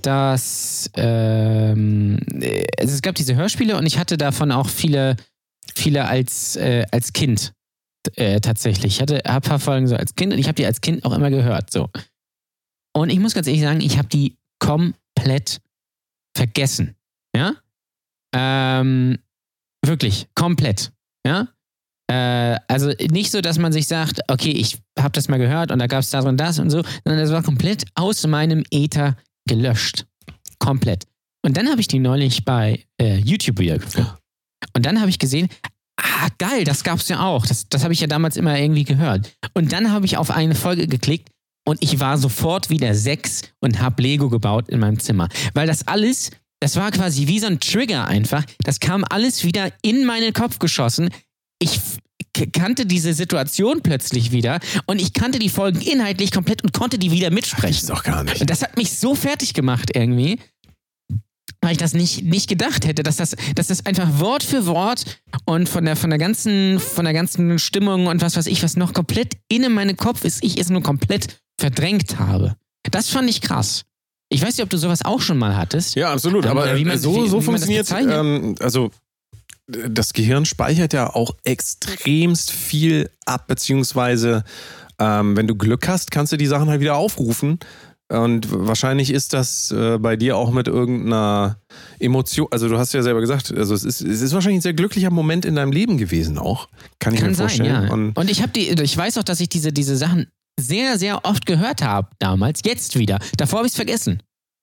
dass ähm, äh, also es gab diese Hörspiele und ich hatte davon auch viele, viele als, äh, als Kind tatsächlich. Ich hatte ein paar Folgen so als Kind und ich habe die als Kind auch immer gehört. So. Und ich muss ganz ehrlich sagen, ich habe die komplett vergessen. Ja? Ähm, wirklich, komplett. Ja? Äh, also nicht so, dass man sich sagt, okay, ich habe das mal gehört und da gab es das und das und so, sondern das war komplett aus meinem Äther gelöscht. Komplett. Und dann habe ich die neulich bei äh, YouTube wieder gefunden. Und dann habe ich gesehen, ah, geil, das gab's ja auch. Das, das habe ich ja damals immer irgendwie gehört. Und dann habe ich auf eine Folge geklickt und ich war sofort wieder sechs und habe Lego gebaut in meinem Zimmer. Weil das alles, das war quasi wie so ein Trigger einfach. Das kam alles wieder in meinen Kopf geschossen. Ich kannte diese Situation plötzlich wieder und ich kannte die Folgen inhaltlich komplett und konnte die wieder Das mitsprechen. ist doch gar nicht. Und das hat mich so fertig gemacht irgendwie, weil ich das nicht, nicht gedacht hätte, dass das, dass das einfach Wort für Wort und von der, von der ganzen, von der ganzen Stimmung und was weiß ich, was noch komplett in meinem Kopf ist, ich es nur komplett verdrängt habe. Das fand ich krass. Ich weiß nicht, ob du sowas auch schon mal hattest. Ja, absolut. Ähm, Aber oder wie man- so, wie- wie so das funktioniert, ähm, also äh, das Gehirn speichert ja auch extremst viel ab, beziehungsweise ähm, wenn du Glück hast, kannst du die Sachen halt wieder aufrufen. Und wahrscheinlich ist das äh, bei dir auch mit irgendeiner Emotion, also du hast ja selber gesagt, also es ist, es ist wahrscheinlich ein sehr glücklicher Moment in deinem Leben gewesen auch. Kann ich Kann mir sein, vorstellen. ja. Und Und ich habe die, ich weiß auch, dass ich diese, diese Sachen sehr, sehr oft gehört habe damals. Jetzt wieder. Davor habe ich es vergessen.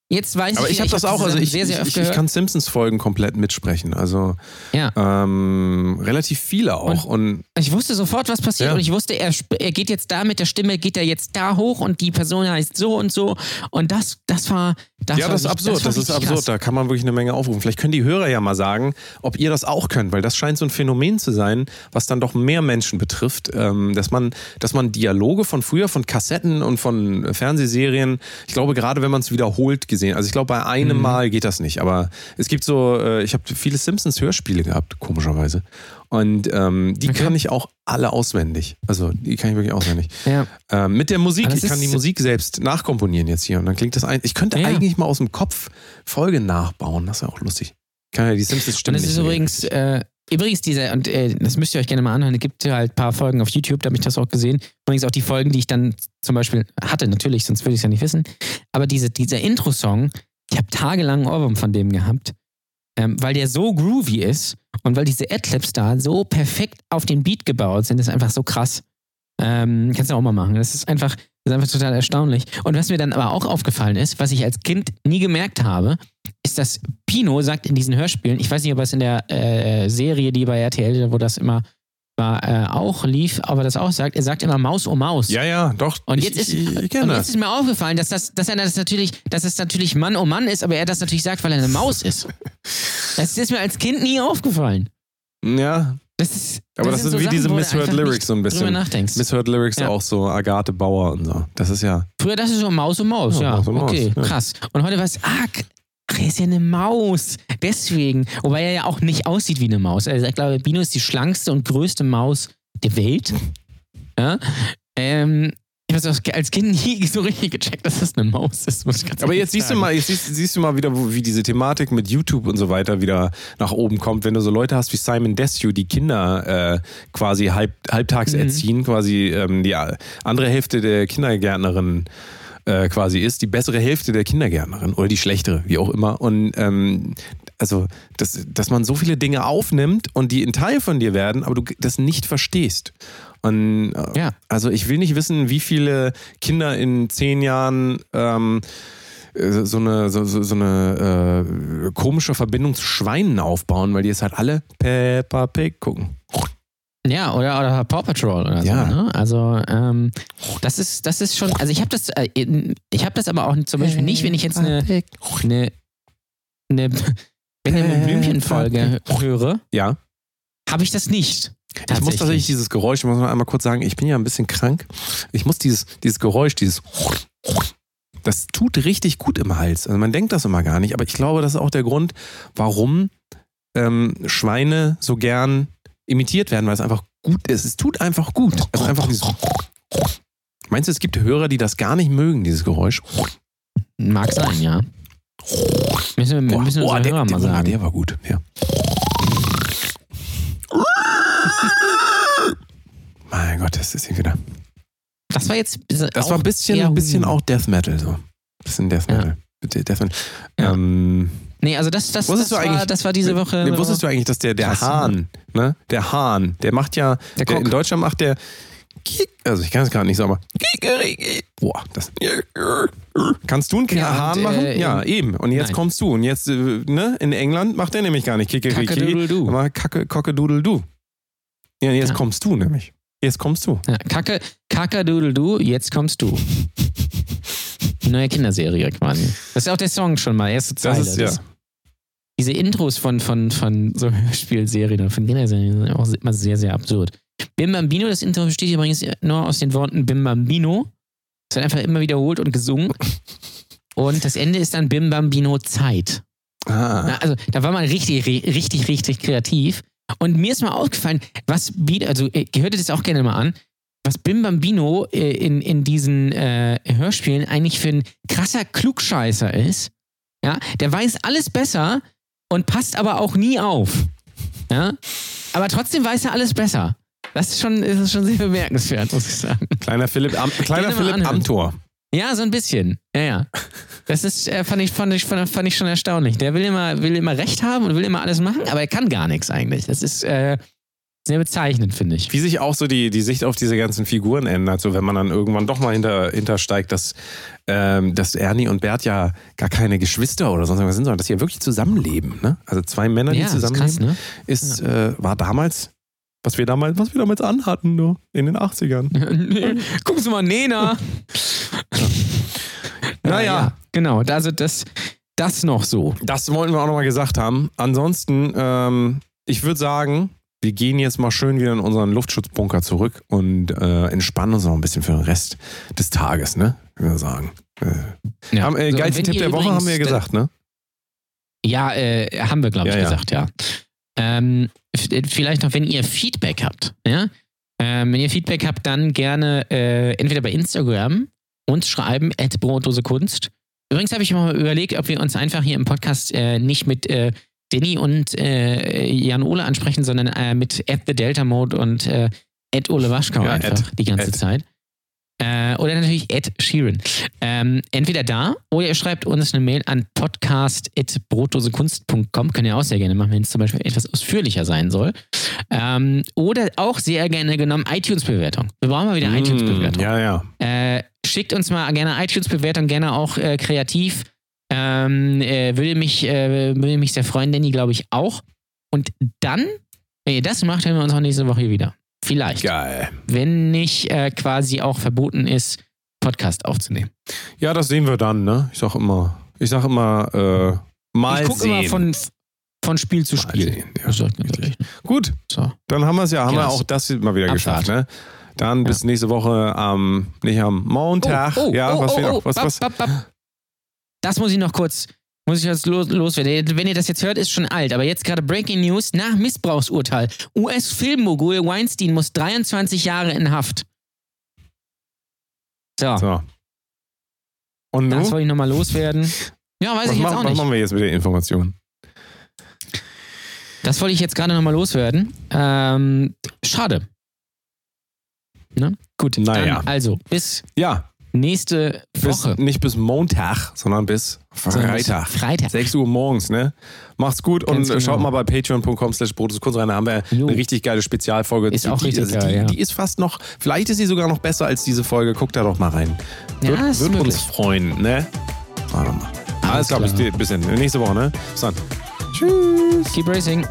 Jetzt weiß aber ich ich habe das auch, also ich, sehr, sehr ich, ich, kann Simpsons-Folgen komplett mitsprechen. Also ja. ähm, relativ viele auch. Und, Ich wusste sofort, was passiert Ja. und ich wusste, er, er geht jetzt da mit der Stimme, geht er jetzt da hoch und die Person heißt so und so und das, das war, das ja, war das ist absurd. Das, war ist absurd. krass. Da kann man wirklich eine Menge aufrufen. Vielleicht können die Hörer ja mal sagen, ob ihr das auch könnt, weil das scheint so ein Phänomen zu sein, was dann doch mehr Menschen betrifft, ähm, dass man, dass man Dialoge von früher, von Kassetten und von Fernsehserien, ich glaube gerade, wenn man es wiederholt gesehen, also ich glaube bei Mhm. einem Mal geht das nicht, aber es gibt so, äh, ich habe viele Simpsons Hörspiele gehabt, komischerweise. Und ähm, die Okay. kann ich auch alle auswendig. Also die kann ich wirklich auswendig. Ja. Ähm, mit der Musik, ich kann die Musik selbst nachkomponieren jetzt hier und dann klingt das ein. Ich könnte Ja. eigentlich mal aus dem Kopf Folge nachbauen, das ist ja auch lustig. Kann ja die Simpsons Und stimmen das ist übrigens, äh, übrigens dieser, und äh, das müsst ihr euch gerne mal anhören, es gibt halt ein paar Folgen auf YouTube, da habe ich das auch gesehen. Übrigens auch die Folgen, die ich dann zum Beispiel hatte, natürlich, sonst würde ich es ja nicht wissen. Aber diese, dieser Intro-Song, ich habe tagelang Ohrwurm von dem gehabt, ähm, weil der so groovy ist und weil diese Adlibs da so perfekt auf den Beat gebaut sind, ist einfach so krass. Ähm, kannst du auch mal machen. Das ist einfach, das ist einfach total erstaunlich. Und was mir dann aber auch aufgefallen ist, was ich als Kind nie gemerkt habe, ist, dass Pino sagt in diesen Hörspielen, ich weiß nicht, ob es in der äh, Serie, die bei RTL, wo das immer war, äh, auch lief, aber das auch sagt, er sagt immer Maus um Maus. ja, ja, doch. Und ich, jetzt, ist, ich, ich, ich und jetzt das. ist mir aufgefallen, dass, das, dass er das natürlich, dass es natürlich Mann um Mann ist, aber er das natürlich sagt, weil er eine Maus ist. (laughs) Das ist mir als Kind nie aufgefallen. Ja, Das ist, aber das, sind ist so wie Sachen, diese Misheard Lyrics so ein Drüber bisschen. nachdenkst. Misheard Lyrics Ja. auch so Agathe Bauer und so. Das ist ja. Früher das ist so Maus um Maus, Ja, ja. Maus um Maus, okay, ja. krass. Und heute war es, ah, ach, er ist ja eine Maus. Deswegen. Wobei er ja auch nicht aussieht wie eine Maus. Also ich glaube, Bino ist die schlankste und größte Maus der Welt. Ja. Ähm, ich habe das als Kind nie (laughs) so richtig gecheckt, dass das eine Maus ist. Muss ich ganz Aber jetzt siehst du sagen. mal, jetzt siehst, siehst du mal wieder, wie diese Thematik mit YouTube und so weiter wieder nach oben kommt, wenn du so Leute hast wie Simon Desue, die Kinder äh, quasi halb, halbtags Mhm. erziehen, quasi ähm, die andere Hälfte der Kindergärtnerin äh, quasi ist, die bessere Hälfte der Kindergärtnerin oder die schlechtere, wie auch immer. Und ähm, also, dass, dass man so viele Dinge aufnimmt und die ein Teil von dir werden, aber du das nicht verstehst. Und äh, Ja. also ich will nicht wissen, wie viele Kinder in zehn Jahren ähm, äh, so eine, so, so, so eine äh, komische Verbindung zu Schweinen aufbauen, weil die jetzt halt alle Peppa Pig gucken. Ja, oder, oder Paw Patrol oder Ja. so. Ne? Also ähm, das ist, das ist schon, also ich habe das, äh, in- ich habe das aber auch zum Beispiel nicht, wenn ich jetzt eine, eine, eine Benjamin Blümchen Folge höre, Ja. habe ich das nicht. Ich muss tatsächlich dieses Geräusch, ich muss noch einmal kurz sagen, ich bin ja ein bisschen krank. Ich muss dieses, dieses Geräusch, dieses das tut richtig gut im Hals. Also man denkt das immer gar nicht, aber ich glaube, das ist auch der Grund, warum ähm, Schweine so gern imitiert werden, weil es einfach gut ist. Es tut einfach gut. Also einfach dieses Meinst du, es gibt Hörer, die das gar nicht mögen, dieses Geräusch? Mag sein, ja. Müssen wir, müssen unseren der, Hörer der, mal sagen. der war gut, ja. Mein Gott, das ist hier wieder. Das war jetzt. Das war ein bisschen, ein bisschen auch Death Metal, so. Bisschen Death Ja. Metal. Bitte Death Metal. Ja. Ähm, Nee, also das, das, das, du war, eigentlich- das war diese Woche. Nee, wusstest du eigentlich, dass der, der. Hahn, ne? Der Hahn, der macht ja, Der der in Deutschland macht der, also ich kann es gerade nicht sagen, aber Kikeriki. Boah, das. Kannst du einen Ja, Hahn machen? äh, ja, eben. Und jetzt nein. kommst du. Und jetzt, äh, ne, in England macht der nämlich gar nicht Kikeriki. Aber Kacke, Cockadoodle-doo. Ja, jetzt Ja. kommst du nämlich. Jetzt kommst du. Ja, Kacke, Kackadoodle-du, jetzt kommst du. Neue Kinderserie quasi. Das ist auch der Song schon mal, erste Zeile. Das ist, ja. diese Intros von, von, von so (laughs) Hörspielserien oder von Kinderserien sind auch immer sehr, sehr absurd. Bim Bambino, das Intro besteht übrigens nur aus den Worten Bim Bambino. Es wird einfach immer wiederholt und gesungen. Und das Ende ist dann Bim Bambino Zeit. Ah. Na, also da war man richtig, ri- richtig, richtig kreativ. Und mir ist mal aufgefallen, was also äh, hört ihr das auch gerne mal an, was Bim Bambino äh, in, in diesen äh, Hörspielen eigentlich für ein krasser Klugscheißer ist. Ja, der weiß alles besser und passt aber auch nie auf. Ja, aber trotzdem weiß er alles besser. Das ist schon, ist schon sehr bemerkenswert, muss ich sagen. Kleiner Philipp, Am kleiner Philipp anhören. Ja, so ein bisschen. Ja, ja. Das ist, äh, fand, ich, fand, ich, fand, ich schon erstaunlich. Der will immer, will immer Recht haben und will immer alles machen, aber er kann gar nichts eigentlich. Das ist äh, sehr bezeichnend, finde ich. Wie sich auch so die, die Sicht auf diese ganzen Figuren ändert, so wenn man dann irgendwann doch mal hinter, hintersteigt, dass, ähm, dass Ernie und Bert ja gar keine Geschwister oder sonst irgendwas sind, sondern dass sie ja wirklich zusammenleben. Ne? Also zwei Männer, die Ja, ist zusammenleben, krass, ne? ist, äh, war damals, was wir damals, was wir damals anhatten, nur in den 80ern. Gucken Sie mal, Nena. (laughs) Naja. genau. Also das, das noch so. Das wollten wir auch nochmal gesagt haben. Ansonsten, ähm, ich würde sagen, wir gehen jetzt mal schön wieder in unseren Luftschutzbunker zurück und äh, entspannen uns noch ein bisschen für den Rest des Tages, ne? Würde ich sagen. Äh, Ja. haben, äh, So, geilsten Tipp der Woche haben wir ja gesagt, ne? Ja, äh, haben wir, glaube ich, Ja, ja. gesagt, ja. Ähm, f- vielleicht noch, wenn ihr Feedback habt, ja. Ähm, wenn ihr Feedback habt, dann gerne äh, entweder bei Instagram uns schreiben, at Brotdose Kunst. Übrigens habe ich mir mal überlegt, ob wir uns einfach hier im Podcast äh, nicht mit äh, Danny und äh, Jan Ole ansprechen, sondern äh, mit at the Delta Mode und äh, at Ole Waschkau Ja, einfach at- die ganze at. Zeit. Äh, oder natürlich at Sheeran. Ähm, entweder da oder ihr schreibt uns eine Mail an podcast.brotdosekunst.com. Könnt ihr auch sehr gerne machen, wenn es zum Beispiel etwas ausführlicher sein soll. Ähm, oder auch sehr gerne genommen iTunes-Bewertung. Wir brauchen mal wieder iTunes-Bewertung. Mm, Ja, ja. Schickt uns mal gerne iTunes-Bewertung, gerne auch äh, kreativ. Ähm, äh, würde, mich, äh, würde mich sehr freuen, Danny, glaube ich, auch. Und dann, wenn ihr das macht, hören wir uns auch nächste Woche wieder. Vielleicht. Geil. Wenn nicht äh, quasi auch verboten ist, Podcast aufzunehmen. Ja, das sehen wir dann, ne? Ich sag immer, ich sag immer, äh, mal ich gucke sehen. immer von, von Spiel zu Mal Spiel. sehen, ja. Gut, So. dann haben wir es ja, haben wir auch das mal wieder Abfahrt. geschafft, ne? Dann bis nächste Woche am, nicht am Montag. ja, was fehlt noch? Was, bap, was? bap, bap. Das muss ich noch kurz, muss ich jetzt los, loswerden. Wenn ihr das jetzt hört, ist schon alt. Aber jetzt gerade Breaking News nach Missbrauchsurteil. US-Filmmogul Weinstein muss 23 Jahre in Haft. So, So. Und das nun? wollte ich nochmal loswerden. Ja, weiß Was, ich jetzt machen- auch was nicht. machen wir jetzt mit der Information? Das wollte ich jetzt gerade nochmal loswerden. Ähm, schade. Ne? Gut, Naja. also bis Ja, nächste bis, Woche. nicht bis Montag, sondern bis bis Freitag. Freitag. 6 Uhr morgens, ne? Macht's gut und Ganz genau. schaut mal bei patreon.com slash Kunst rein. Da haben wir Jo. eine richtig geile Spezialfolge. Ist Die- auch die, richtig also geil, die, ja. die ist fast noch, vielleicht ist sie sogar noch besser als diese Folge. Guckt da doch mal rein. Ja, Wird, ist wird uns freuen, ne? Warte mal. Alles klar, bis, klar. bis, bis nächste Woche, ne? Bis dann. Keep racing.